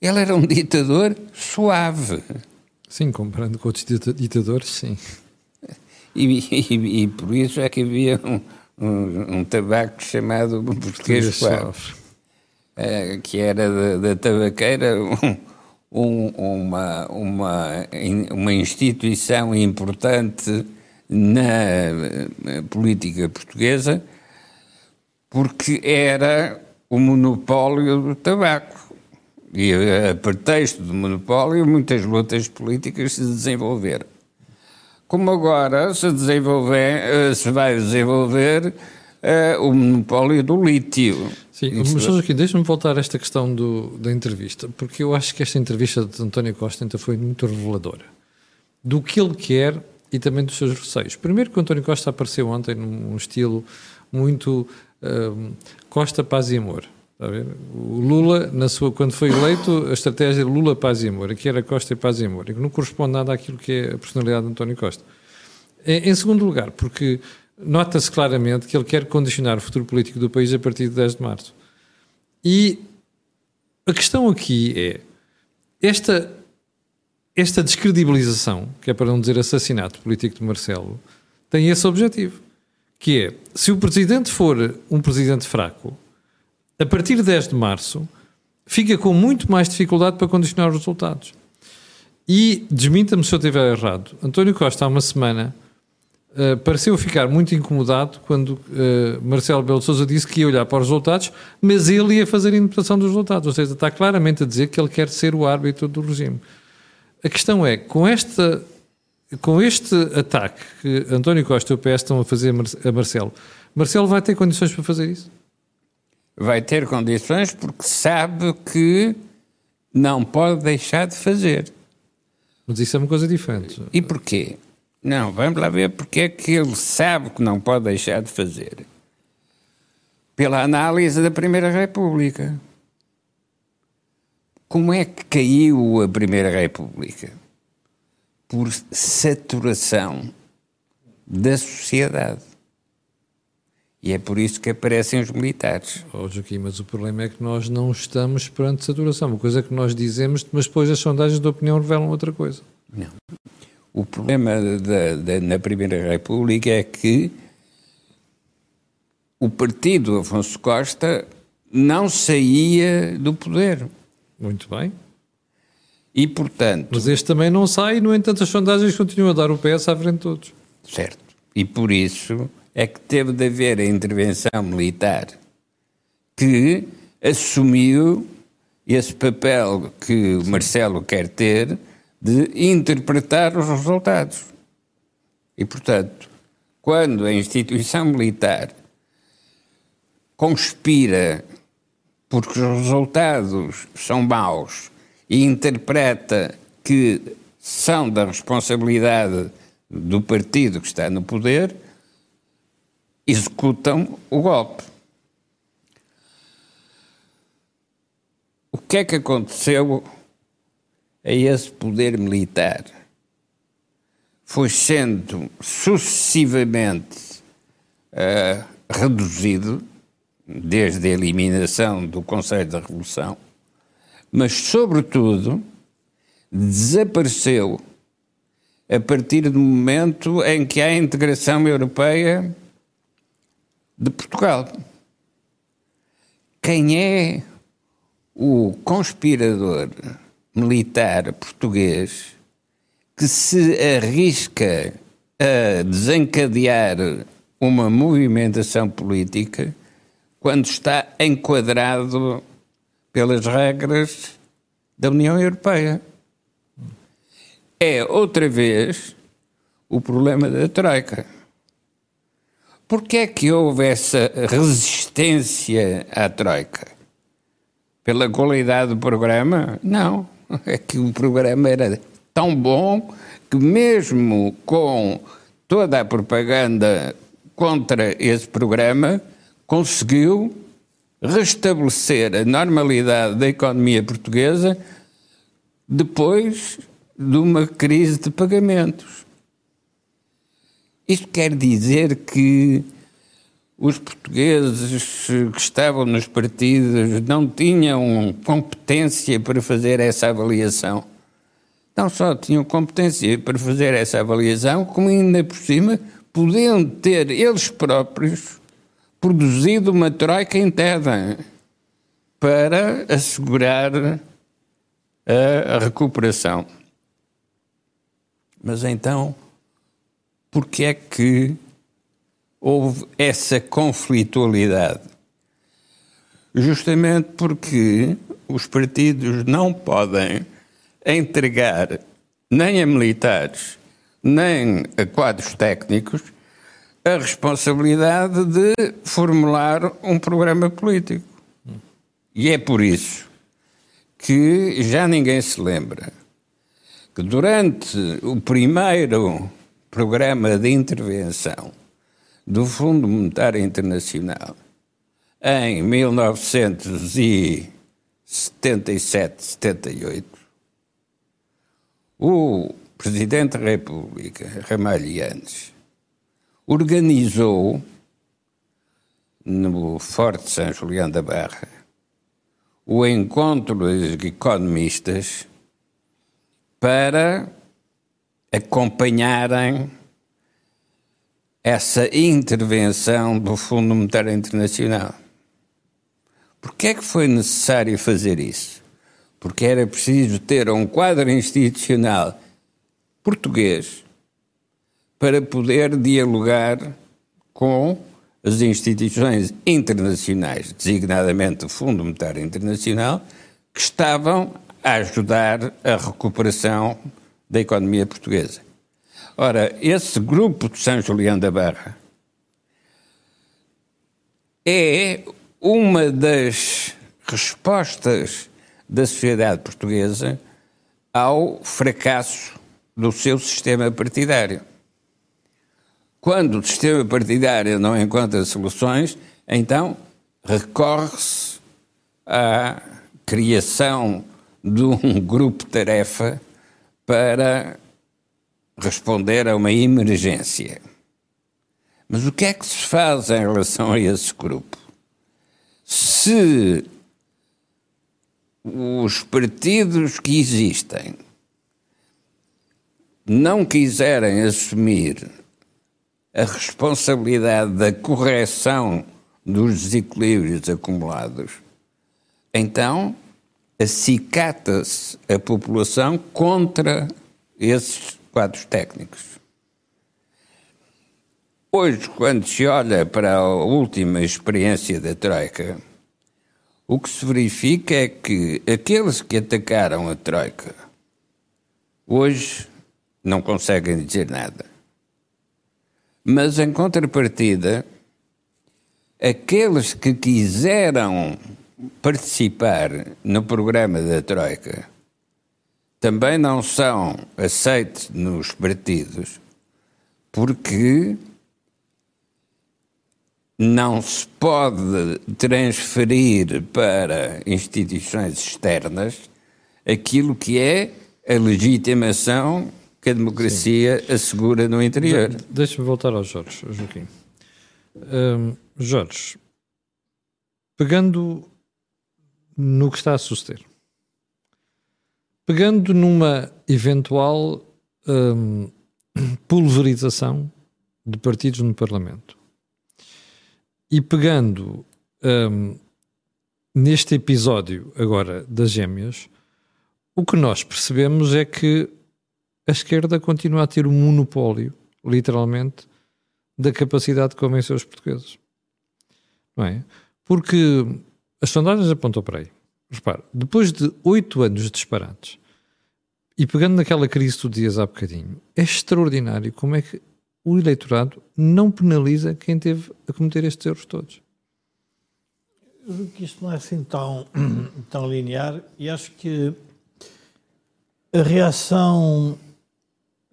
Ele era um ditador suave. Sim, comparando com outros ditadores, sim. E, e, e por isso é que havia um, um, um tabaco chamado português suave, é, que era da, da tabaqueira um, uma, uma, uma instituição importante na eh, política portuguesa, porque era o monopólio do tabaco. E a pretexto do monopólio, muitas lutas políticas se desenvolveram. Como agora se, desenvolver, eh, se vai desenvolver uh, o monopólio do lítio. Sim, mas aqui, deixa-me voltar a esta questão do, da entrevista, porque eu acho que esta entrevista de António Costa foi muito reveladora do que ele quer e também dos seus receios. Primeiro que o António Costa apareceu ontem num estilo muito uh, Costa, Paz e Amor. Está a ver? O Lula, na sua, quando foi eleito, a estratégia Lula, Paz e Amor. Aqui era Costa, Paz e Amor. E que não corresponde nada àquilo que é a personalidade de António Costa. Em, em segundo lugar, porque nota-se claramente que ele quer condicionar o futuro político do país a partir de 10 de março. E a questão aqui é esta esta descredibilização, que é para não dizer assassinato político de Marcelo, tem esse objetivo. Que é, se o presidente for um presidente fraco, a partir de 10 de março, fica com muito mais dificuldade para condicionar os resultados. E, desminta-me se eu estiver errado, António Costa, há uma semana, uh, pareceu ficar muito incomodado quando uh, Marcelo Belo Souza disse que ia olhar para os resultados, mas ele ia fazer a interpretação dos resultados. Ou seja, está claramente a dizer que ele quer ser o árbitro do regime. A questão é, com, esta, com este ataque que António Costa e o PS estão a fazer a Marcelo, Marcelo vai ter condições para fazer isso? Vai ter condições porque sabe que não pode deixar de fazer. Mas isso é uma coisa diferente. E porquê? Não, vamos lá ver porque é que ele sabe que não pode deixar de fazer. Pela análise da Primeira República. Como é que caiu a Primeira República? Por saturação da sociedade. E é por isso que aparecem os militares. Oh, Joaquim, mas o problema é que nós não estamos perante saturação. Uma coisa é que nós dizemos, mas depois as sondagens de opinião revelam outra coisa. Não. O problema da, da, na Primeira República é que o partido Afonso Costa não saía do poder. Muito bem. E, portanto... Mas este também não sai, no entanto as sondagens continuam a dar o PS à frente de todos. Certo. E por isso é que teve de haver a intervenção militar que assumiu esse papel que o Marcelo quer ter de interpretar os resultados. E, portanto, quando a instituição militar conspira porque os resultados são maus e interpreta que são da responsabilidade do partido que está no poder, executam o golpe. O que é que aconteceu a esse poder militar? Foi sendo sucessivamente uh, reduzido, desde a eliminação do Conselho da Revolução, mas, sobretudo, desapareceu a partir do momento em que há a integração europeia de Portugal. Quem é o conspirador militar português que se arrisca a desencadear uma movimentação política quando está enquadrado pelas regras da União Europeia. É outra vez o problema da Troika. Porquê é que houve essa resistência à Troika? Pela qualidade do programa? Não. É que o programa era tão bom que, mesmo com toda a propaganda contra esse programa, conseguiu restabelecer a normalidade da economia portuguesa depois de uma crise de pagamentos. Isto quer dizer que os portugueses que estavam nos partidos não tinham competência para fazer essa avaliação. Não só tinham competência para fazer essa avaliação, como ainda por cima podiam ter eles próprios produzido uma troika interna para assegurar a recuperação. Mas então porque é que houve essa conflitualidade? Justamente porque os partidos não podem entregar nem a militares, nem a quadros técnicos a responsabilidade de formular um programa político. E é por isso que já ninguém se lembra que durante o primeiro programa de intervenção do Fundo Monetário Internacional em 1977-78, o Presidente da República, Ramalhianes, organizou no Forte São Julião da Barra o encontro dos economistas para acompanharem essa intervenção do Fundo Monetário Internacional. Por que é que foi necessário fazer isso? Porque era preciso ter um quadro institucional português para poder dialogar com as instituições internacionais, designadamente o Fundo Monetário Internacional, que estavam a ajudar a recuperação da economia portuguesa. Ora, esse grupo de São Julião da Barra é uma das respostas da sociedade portuguesa ao fracasso do seu sistema partidário. Quando o sistema partidário não encontra soluções, então recorre-se à criação de um grupo-tarefa para responder a uma emergência. Mas o que é que se faz em relação a esse grupo? Se os partidos que existem não quiserem assumir a responsabilidade da correção dos desequilíbrios acumulados, então acicata-se a população contra esses quadros técnicos. Hoje, quando se olha para a última experiência da Troika, o que se verifica é que aqueles que atacaram a Troika hoje não conseguem dizer nada. Mas, em contrapartida, aqueles que quiseram participar no programa da Troika também não são aceitos nos partidos porque não se pode transferir para instituições externas aquilo que é a legitimação que a democracia Sim. assegura no interior. De Deixa-me voltar ao Jorge, Joaquim. Um, Jorge, pegando no que está a suceder, pegando numa eventual um, pulverização de partidos no Parlamento e pegando um, neste episódio agora das gêmeas, o que nós percebemos é que a esquerda continua a ter um monopólio, literalmente, da capacidade de convencer os portugueses. Não é? Porque as sondagens apontam para aí. Repare, depois de oito anos de disparates, e pegando naquela crise que tu dias há bocadinho, é extraordinário como é que o eleitorado não penaliza quem teve a cometer estes erros todos. Eu digo que isto não é assim tão, tão linear e acho que a reação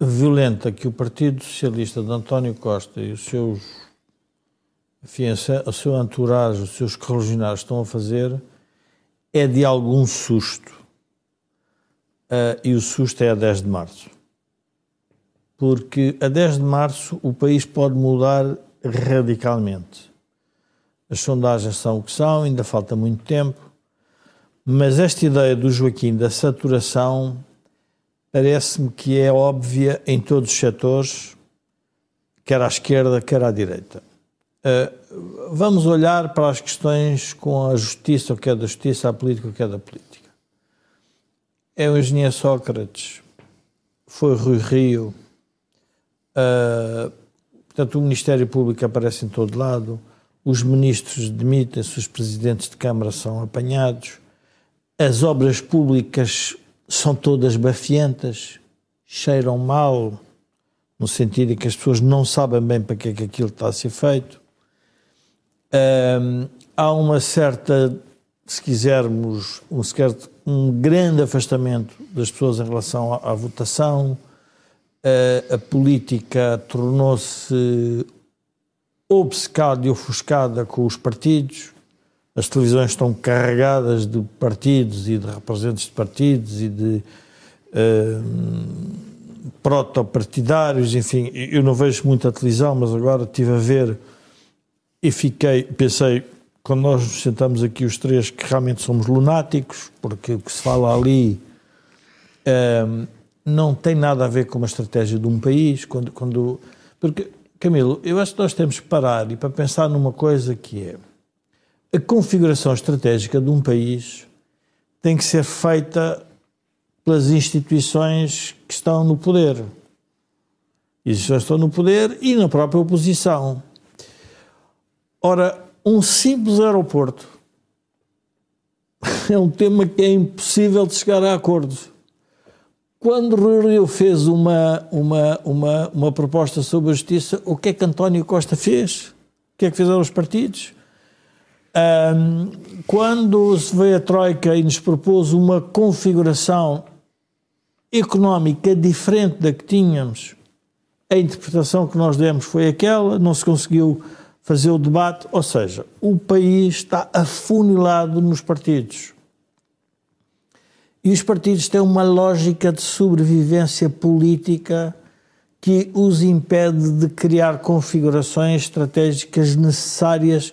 violenta que o Partido Socialista de António Costa e os seus enfim, a seu entourage, os seus correligionários estão a fazer é de algum susto. Uh, e o susto é a 10 de março. Porque a 10 de março o país pode mudar radicalmente. As sondagens são o que são, ainda falta muito tempo, mas esta ideia do Joaquim da saturação parece-me que é óbvia em todos os setores, quer à esquerda, quer à direita. Uh, vamos olhar para as questões com a justiça, o que é da justiça, a política, o que é da política. É o engenheiro Sócrates, foi Rui Rio, uh, portanto, o Ministério Público aparece em todo lado, os ministros demitem-se, os presidentes de Câmara são apanhados, as obras públicas são todas bafientas, cheiram mal, no sentido em que as pessoas não sabem bem para que é que aquilo está a ser feito. Há uma certa, se quisermos, um, certo, um grande afastamento das pessoas em relação à, à votação. Uh, a política tornou-se obcecada e ofuscada com os partidos as televisões estão carregadas de partidos e de representantes de partidos e de uh, protopartidários, enfim, eu não vejo muita televisão, mas agora estive a ver e fiquei, pensei, quando nós nos sentamos aqui os três, que realmente somos lunáticos, porque o que se fala ali uh, não tem nada a ver com uma estratégia de um país. Quando, quando, porque, Camilo, eu acho que nós temos que parar e para pensar numa coisa que é a configuração estratégica de um país tem que ser feita pelas instituições que estão no poder. As instituições estão no poder e na própria oposição. Ora, um simples aeroporto é um tema que é impossível de chegar a acordos. Quando Rui Rio fez uma, uma, uma, uma proposta sobre a justiça, o que é que António Costa fez? O que é que fizeram os partidos? Um, quando se veio a Troika e nos propôs uma configuração económica diferente da que tínhamos, a interpretação que nós demos foi aquela, não se conseguiu fazer o debate, ou seja, o país está afunilado nos partidos. E os partidos têm uma lógica de sobrevivência política que os impede de criar configurações estratégicas necessárias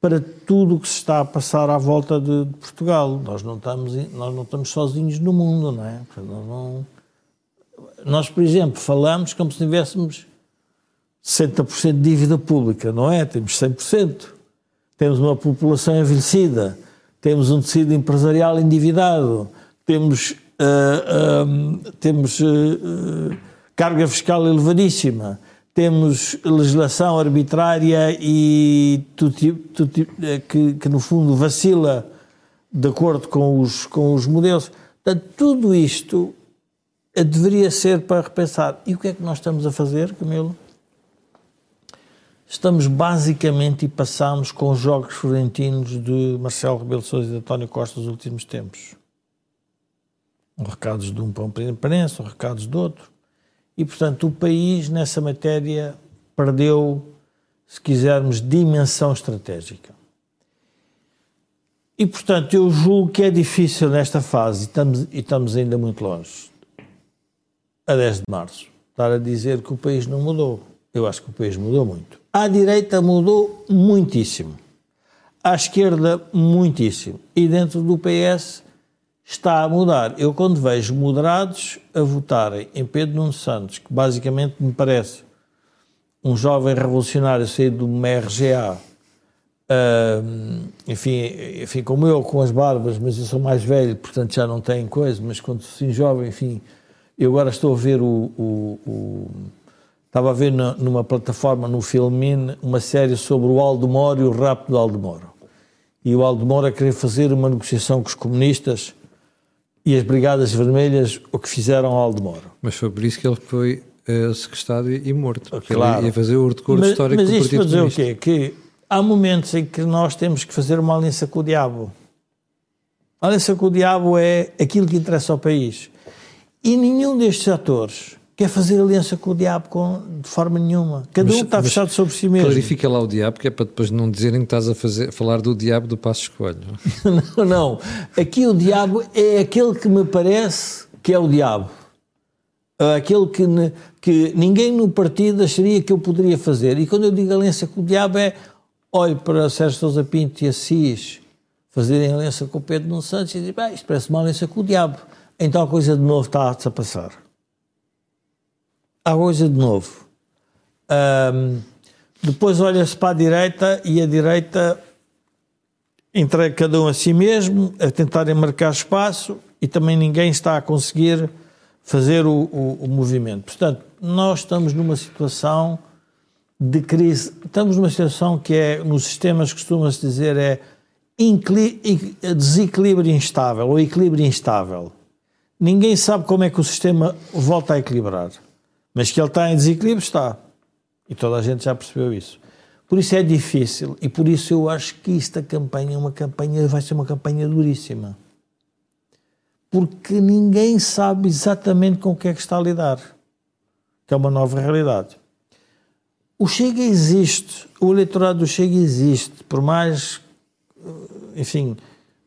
para tudo o que se está a passar à volta de, Portugal. Nós não estamos, nós não estamos sozinhos no mundo, não é? Nós, não... nós, por exemplo, falamos como se tivéssemos 60% de dívida pública, não é? Temos 100%. Temos uma população envelhecida, temos um tecido empresarial endividado, temos, uh, um, temos uh, carga fiscal elevadíssima, temos legislação arbitrária e tudo, tudo, que, que, no fundo, vacila de acordo com os, com os modelos. Portanto, tudo isto deveria ser para repensar. E o que é que nós estamos a fazer, Camilo? Estamos basicamente e passamos com os jogos florentinos de Marcelo Rebelo Sousa e de António Costa nos últimos tempos recados de um para um imprensa, recados de outro. E, portanto, o país, nessa matéria, perdeu, se quisermos, dimensão estratégica. E, portanto, eu julgo que é difícil nesta fase, e estamos, e estamos ainda muito longe, a 10 de março, estar a dizer que o país não mudou. Eu acho que o país mudou muito. À direita mudou muitíssimo. À esquerda, muitíssimo. E dentro do PS está a mudar. Eu, quando vejo moderados a votarem em Pedro Nuno Santos, que basicamente me parece um jovem revolucionário saído de uma RGA, uh, enfim, enfim, como eu, com as barbas, mas eu sou mais velho, portanto já não tenho coisa, mas quando assim jovem, enfim, eu agora estou a ver o, o, o estava a ver numa plataforma no Filmin uma série sobre o Aldo Moro e o rapto do Aldo Moro. E o Aldo Moro a querer fazer uma negociação com os comunistas e as Brigadas Vermelhas o que fizeram ao Aldemoro. Mas foi por isso que ele foi uh, sequestrado e, morto. Porque claro. ele ia fazer o decoro histórico mas do Partido Mas isto para dizer o quê? Que há momentos em que nós temos que fazer uma aliança com o diabo. A aliança com o diabo é aquilo que interessa ao país. E nenhum destes atores quer fazer aliança com o diabo com, de forma nenhuma. Cada mas, um está fechado sobre si mesmo. Clarifica lá o diabo, que é para depois não dizerem que estás a, fazer, falar do diabo do Passo Escolho. não, não. Aqui o diabo é aquele que me parece que é o diabo. Aquele que, que ninguém no partido acharia que eu poderia fazer. E quando eu digo aliança com o diabo é olhe para Sérgio Sousa Pinto e Assis fazerem aliança com o Pedro Nuno Santos e dizer, isto parece uma aliança com o diabo. Então a coisa de novo está a passar há coisa de novo. Um, depois olha-se para a direita e a direita entrega cada um a si mesmo, a tentarem marcar espaço e também ninguém está a conseguir fazer o, o, o movimento. Portanto, nós estamos numa situação de crise, estamos numa situação que é, nos sistemas costuma-se dizer, é desequilíbrio instável ou equilíbrio instável. Ninguém sabe como é que o sistema volta a equilibrar. Mas que ele está em desequilíbrio, está. E toda a gente já percebeu isso. Por isso é difícil e por isso eu acho que esta campanha é uma campanha, vai ser uma campanha duríssima. Porque ninguém sabe exatamente com o que é que está a lidar. Que é uma nova realidade. O Chega existe, o eleitorado do Chega existe, por mais, enfim,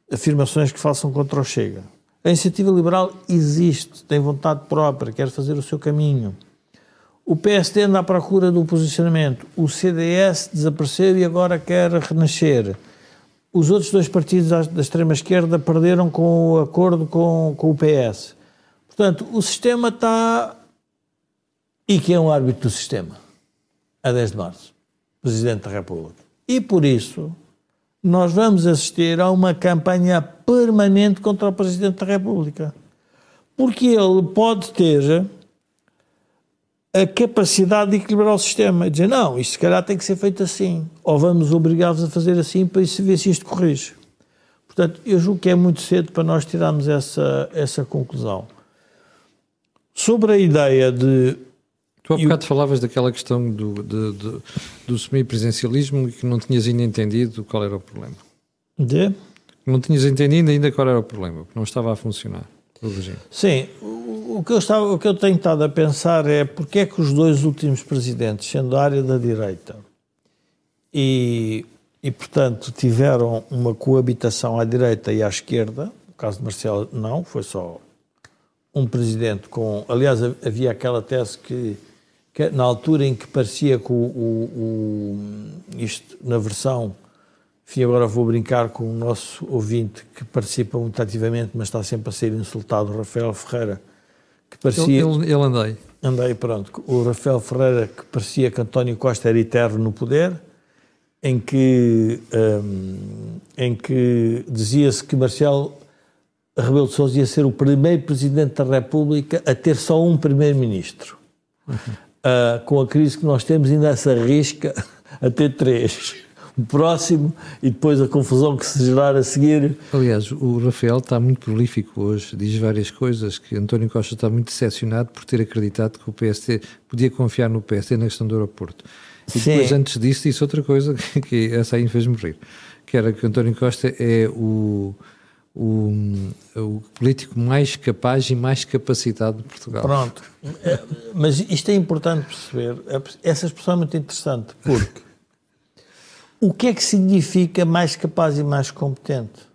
afirmações que façam contra o Chega. A iniciativa liberal existe, tem vontade própria, quer fazer o seu caminho. O PSD anda à procura do posicionamento. O CDS desapareceu e agora quer renascer. Os outros dois partidos da extrema-esquerda perderam com o acordo com, com o PS. Portanto, o sistema está. E quem é um árbitro do sistema? A 10 de março, Presidente da República. E por isso, nós vamos assistir a uma campanha permanente contra o Presidente da República. Porque ele pode ter a capacidade de equilibrar o sistema dizer: não, isto se calhar tem que ser feito assim, ou vamos obrigá-los a fazer assim para ver se isto corrige. Portanto, eu julgo que é muito cedo para nós tirarmos essa, essa conclusão. Sobre a ideia de. Tu há bocado falavas daquela questão do, de, de, do semipresencialismo e que não tinhas ainda entendido qual era o problema. De? Não tinhas entendido ainda qual era o problema, porque não estava a funcionar o regime. Sim, o que, eu estava, o que eu tenho estado a pensar é porque é que os dois últimos presidentes, sendo da área da direita e, e, portanto, tiveram uma coabitação à direita e à esquerda, no caso de Marcelo, não, foi só um presidente com. Aliás, havia aquela tese que, que na altura em que parecia que o, o, o, isto na versão. Enfim, agora vou brincar com o nosso ouvinte que participa muito ativamente, mas está sempre a ser insultado, Rafael Ferreira, que parecia. Ele, ele andei. Andei, pronto. O Rafael Ferreira, que parecia que António Costa era eterno no poder, em que, um, em que dizia-se que Marcelo Rebelo de Sousa ia ser o primeiro presidente da República a ter só um primeiro-ministro. Uhum. Uh, com a crise que nós temos, ainda se arrisca a ter três. O próximo e depois a confusão que se gerar a seguir. Aliás, o Rafael está muito prolífico hoje, diz várias coisas, que António Costa está muito decepcionado por ter acreditado que o PST podia confiar no PST na questão do aeroporto. E Sim. depois, antes disso, disse outra coisa que, que essa aí fez morrer, que era que António Costa é o o, o político mais capaz e mais capacitado de Portugal. Pronto. É, mas isto é importante perceber. Essa expressão é muito interessante, porque o que é que significa mais capaz e mais competente?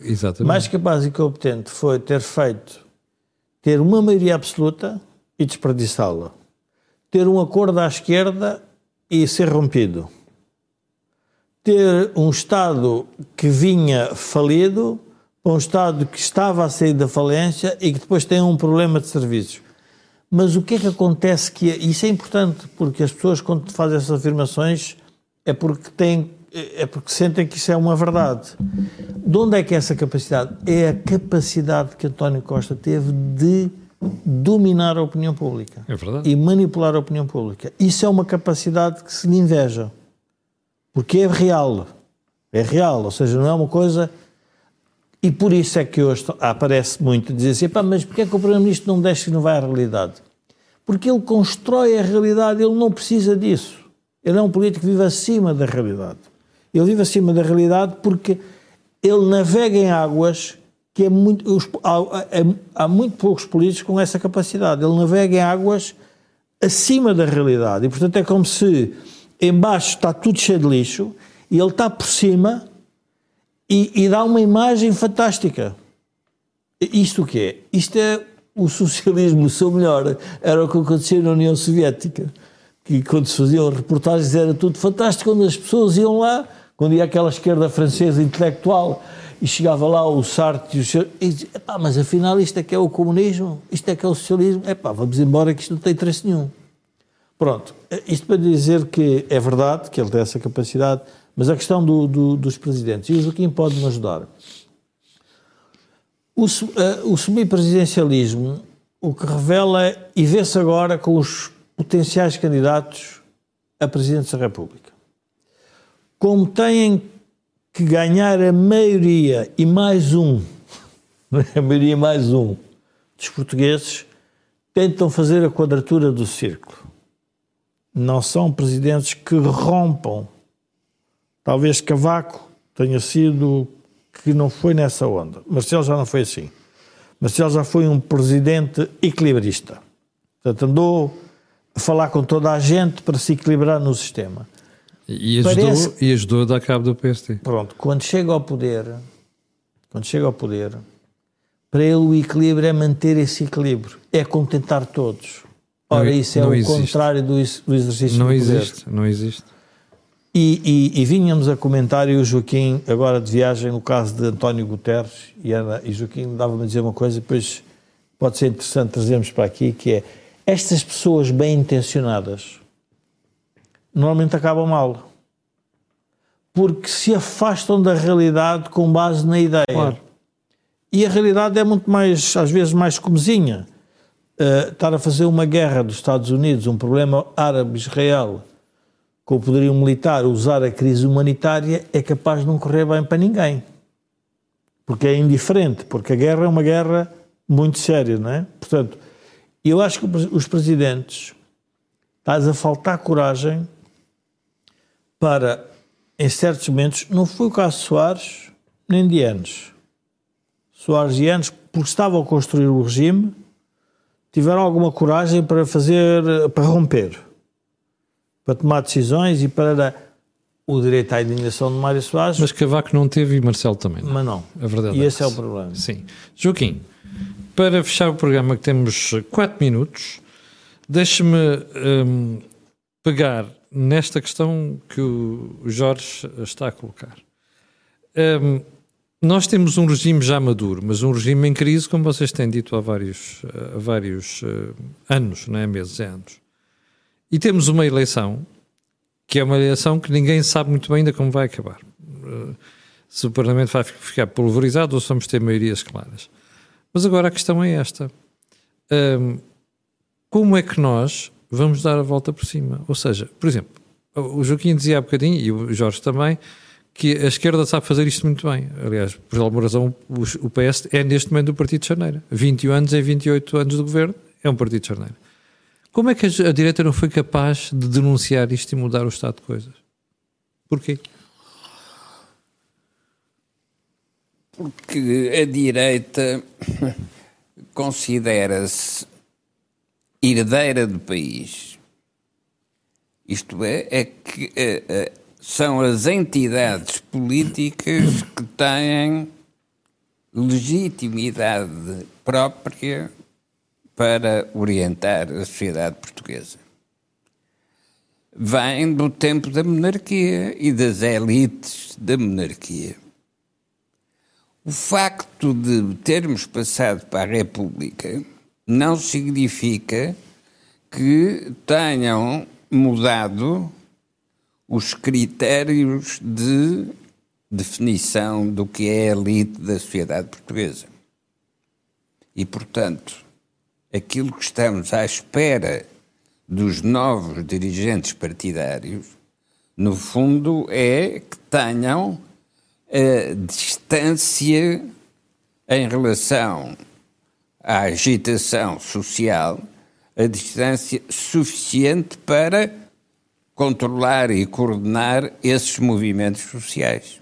Exatamente. Mais capaz e competente foi ter feito, ter uma maioria absoluta e desperdiçá-la. Ter um acordo à esquerda e ser rompido. Ter um Estado que vinha falido para um Estado que estava a sair da falência e que depois tem um problema de serviços. Mas o que é que acontece que é, isso é importante porque as pessoas quando fazem essas afirmações é porque têm é porque sentem que isso é uma verdade. De onde é que é essa capacidade? É a capacidade que António Costa teve de dominar a opinião pública. É verdade. E manipular a opinião pública. Isso é uma capacidade que se lhe inveja. Porque é real. É real, ou seja, não é uma coisa e por isso é que hoje aparece muito dizer assim, Pá, mas porquê é que o Primeiro-Ministro não deixa inovar a realidade? Porque ele constrói a realidade, ele não precisa disso. Ele é um político que vive acima da realidade. Ele vive acima da realidade porque ele navega em águas que é muito, os, há, há, muito poucos políticos com essa capacidade. Ele navega em águas acima da realidade. E, portanto, é como se embaixo está tudo cheio de lixo e ele está por cima e, e dá uma imagem fantástica. Isto o que é? Isto é o socialismo, o seu melhor. Era o que acontecia na União Soviética. Que quando se faziam reportagens era tudo fantástico, quando as pessoas iam lá, quando ia aquela esquerda francesa intelectual e chegava lá o Sartre e o senhor, e dizia, mas afinal isto é que é o comunismo, isto é que é o socialismo, epá, vamos embora que isto não tem interesse nenhum. Pronto, isto para dizer que é verdade que ele tem essa capacidade, mas a questão do, do, dos presidentes, e o Joaquim pode-me ajudar. O, uh, o semipresidencialismo, o que revela, e vê-se agora com os potenciais candidatos a presidente da República, como têm que ganhar a maioria e mais um, a maioria mais um dos portugueses, tentam fazer a quadratura do círculo. Não são presidentes que rompam Talvez Cavaco tenha sido que não foi nessa onda. Marcelo já não foi assim. Marcelo já foi um presidente equilibrista. Portanto, andou falar com toda a gente para se equilibrar no sistema. E ajudou, Parece... e ajudou a dar cabo do PST. Pronto, quando chega ao poder, quando chega ao poder, para ele o equilíbrio é manter esse equilíbrio, é contentar todos. Ora, isso é o existe. contrário do, do exercício não do poder. Não existe, não existe. E, e, e, vinhamos a comentar, e o Joaquim, agora de viagem, no caso de António Guterres, e, Ana, e Joaquim dava-me a dizer uma coisa, depois pode ser interessante trazermos para aqui, que é estas pessoas bem intencionadas normalmente acabam mal. Porque se afastam da realidade com base na ideia. Claro. E a realidade é muito mais, às vezes, mais comezinha. Uh, estar a fazer uma guerra dos Estados Unidos, um problema árabe-israel, com o poderio militar, usar a crise humanitária, é capaz de não correr bem para ninguém. Porque é indiferente, porque a guerra é uma guerra muito séria, não é? Portanto, eu acho que os presidentes estás a faltar coragem para, em certos momentos, não foi o caso de Soares nem de Anos. Soares e Anos, porque estavam a construir o regime, tiveram alguma coragem para fazer, para romper, para tomar decisões e para o direito à indignação de Mário Soares. Mas Cavaco não teve e Marcelo também. Não. Mas não. A verdade e é esse é o problema. Sim. Joaquim, para fechar o programa, que temos 4 minutos, deixe-me um, pegar nesta questão que o Jorge está a colocar. Um, nós temos um regime já maduro, mas um regime em crise, como vocês têm dito há vários, há vários uh, anos, não é? Meses, é anos. E temos uma eleição, que é uma eleição que ninguém sabe muito bem ainda como vai acabar. Uh, se o Parlamento vai ficar pulverizado ou se vamos ter maiorias claras. Mas agora a questão é esta: um, como é que nós vamos dar a volta por cima? Ou seja, por exemplo, o Joaquim dizia há bocadinho, e o Jorge também, que a esquerda sabe fazer isto muito bem. Aliás, por alguma razão, o PS é neste momento o Partido de Janeiro. 21 anos em 28 aanos do governo, é um Partido de Janeiro. Como é que a direita não foi capaz de denunciar isto e mudar o estado de coisas? Porquê? Porque a direita considera-se herdeira do país. Isto é, é que é, é, são as entidades políticas que têm legitimidade própria para orientar a sociedade portuguesa. Vem do tempo da monarquia e das elites da monarquia. O facto de termos passado para a República não significa que tenham mudado os critérios de definição do que é a elite da sociedade portuguesa. E, portanto, aquilo que estamos à espera dos novos dirigentes partidários, no fundo, é que tenham a distância em relação à agitação social, a distância suficiente para controlar e coordenar esses movimentos sociais.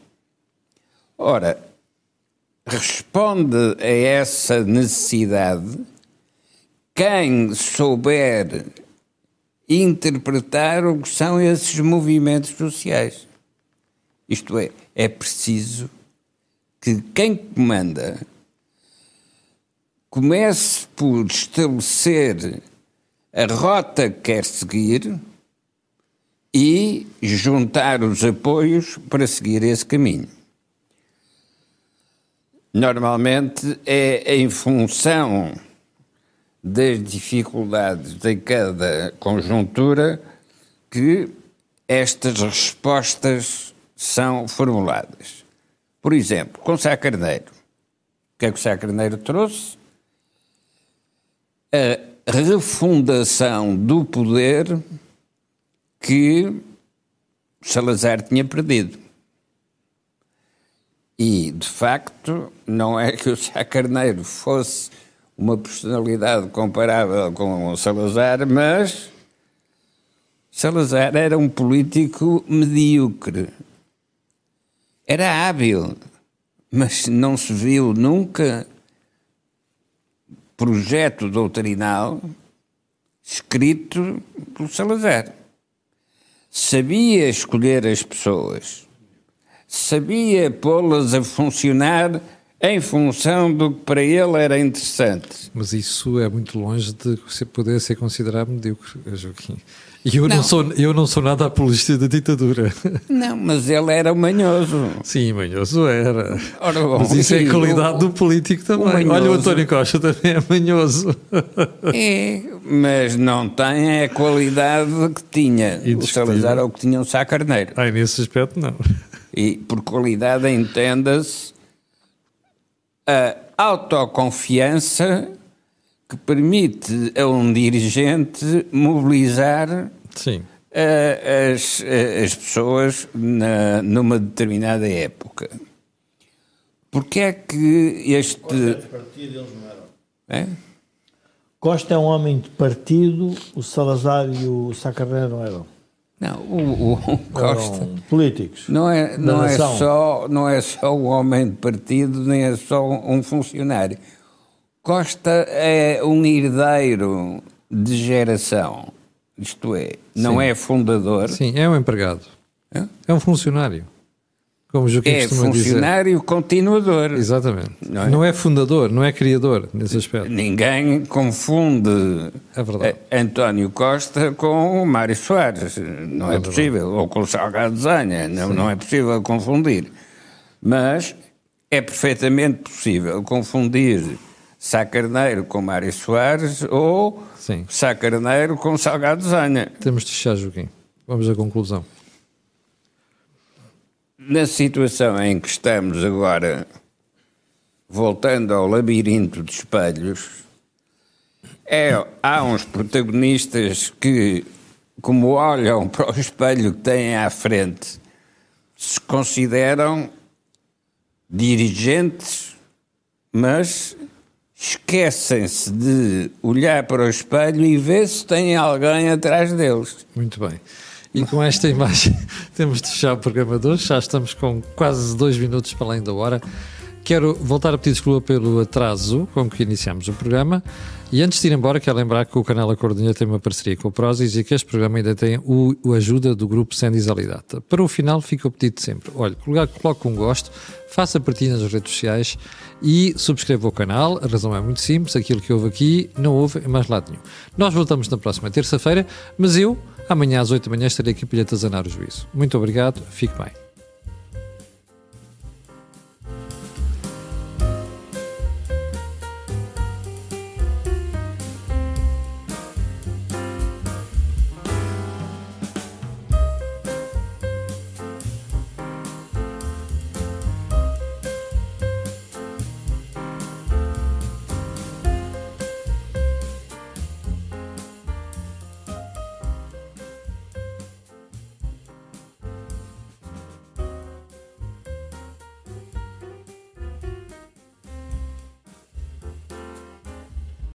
Ora, responde a essa necessidade quem souber interpretar o que são esses movimentos sociais. Isto é, é preciso que quem comanda comece por estabelecer a rota que quer seguir e juntar os apoios para seguir esse caminho. Normalmente é em função das dificuldades de cada conjuntura que estas respostas são formuladas. Por exemplo, com Sá Carneiro. O que é que o Sá Carneiro trouxe? A refundação do poder que Salazar tinha perdido. E, de facto, não é que o Sá Carneiro fosse uma personalidade comparável com o Salazar, mas Salazar era um político medíocre, era hábil, mas não se viu nunca projeto doutrinal escrito por Salazar. Sabia escolher as pessoas, sabia pô-las a funcionar em função do que para ele era interessante. Mas isso é muito longe de poder ser considerado medíocre, Joaquim. E eu não. Não. sou, eu não sou nada apologista da ditadura. Não, mas ele era manhoso. Sim, manhoso era. Ora bom, Mas isso é qualidade o- do político também. manhoso- Olha, o António Costa também é manhoso. É, mas não tem a qualidade que tinha o. Salazar ou que tinha o Sá Carneiro. Ai, nesse aspecto, não. E por qualidade entenda-se a autoconfiança que permite a um dirigente mobilizar Sim. eh, as, eh, as pessoas na, numa determinada época. Porque é que este. É? Costa é um homem de partido, o Salazar e o Sacarneiro não eram. Não, o, o Costa. Eram políticos. Não é, não, é só, não é só um homem de partido, nem é só um funcionário. Costa é um herdeiro de geração. Isto é, não Sim. é fundador, Sim, é um empregado. É? É um funcionário. Como Joaquim é costuma dizer. funcionário continuador. Exatamente. Não Não é? é? fundador, não é criador, nesse aspecto. Ninguém confunde É eh, António Costa com o Mário Soares. Não é, possível. Ou com o Salgado Zanha. Não, não é possível confundir. Mas é perfeitamente possível confundir Sá Carneiro com Mário Soares ou Sim. Sá Carneiro com Salgado Zanha. Temos de fechar, Joaquim. Vamos à conclusão. Na situação em que estamos agora, voltando ao labirinto de espelhos, é, há uns protagonistas que, como olham para o espelho que têm à frente, se consideram dirigentes, mas esquecem-se de olhar para o espelho e ver se tem alguém atrás deles. Muito bem. E com esta imagem temos de fechar o programa de hoje. Já estamos com quase dois minutos para além da hora. Quero voltar a pedir desculpa pelo atraso com que iniciamos o programa. E antes de ir embora, quero lembrar que o canal A Cordonha tem uma parceria com o Prozis e que este programa ainda tem o, o ajuda do grupo Sandy Zalidata. Para o final, fica o pedido sempre. Olha, coloque um gosto, faça partilha nas redes sociais e subscreva o canal. A razão é muito simples: aquilo que houve aqui não houve em mais lado nenhum. Nós voltamos na próxima terça-feira, mas eu, amanhã às 8 da manhã, estarei aqui para lhe atazanar o juízo. Muito obrigado, fique bem.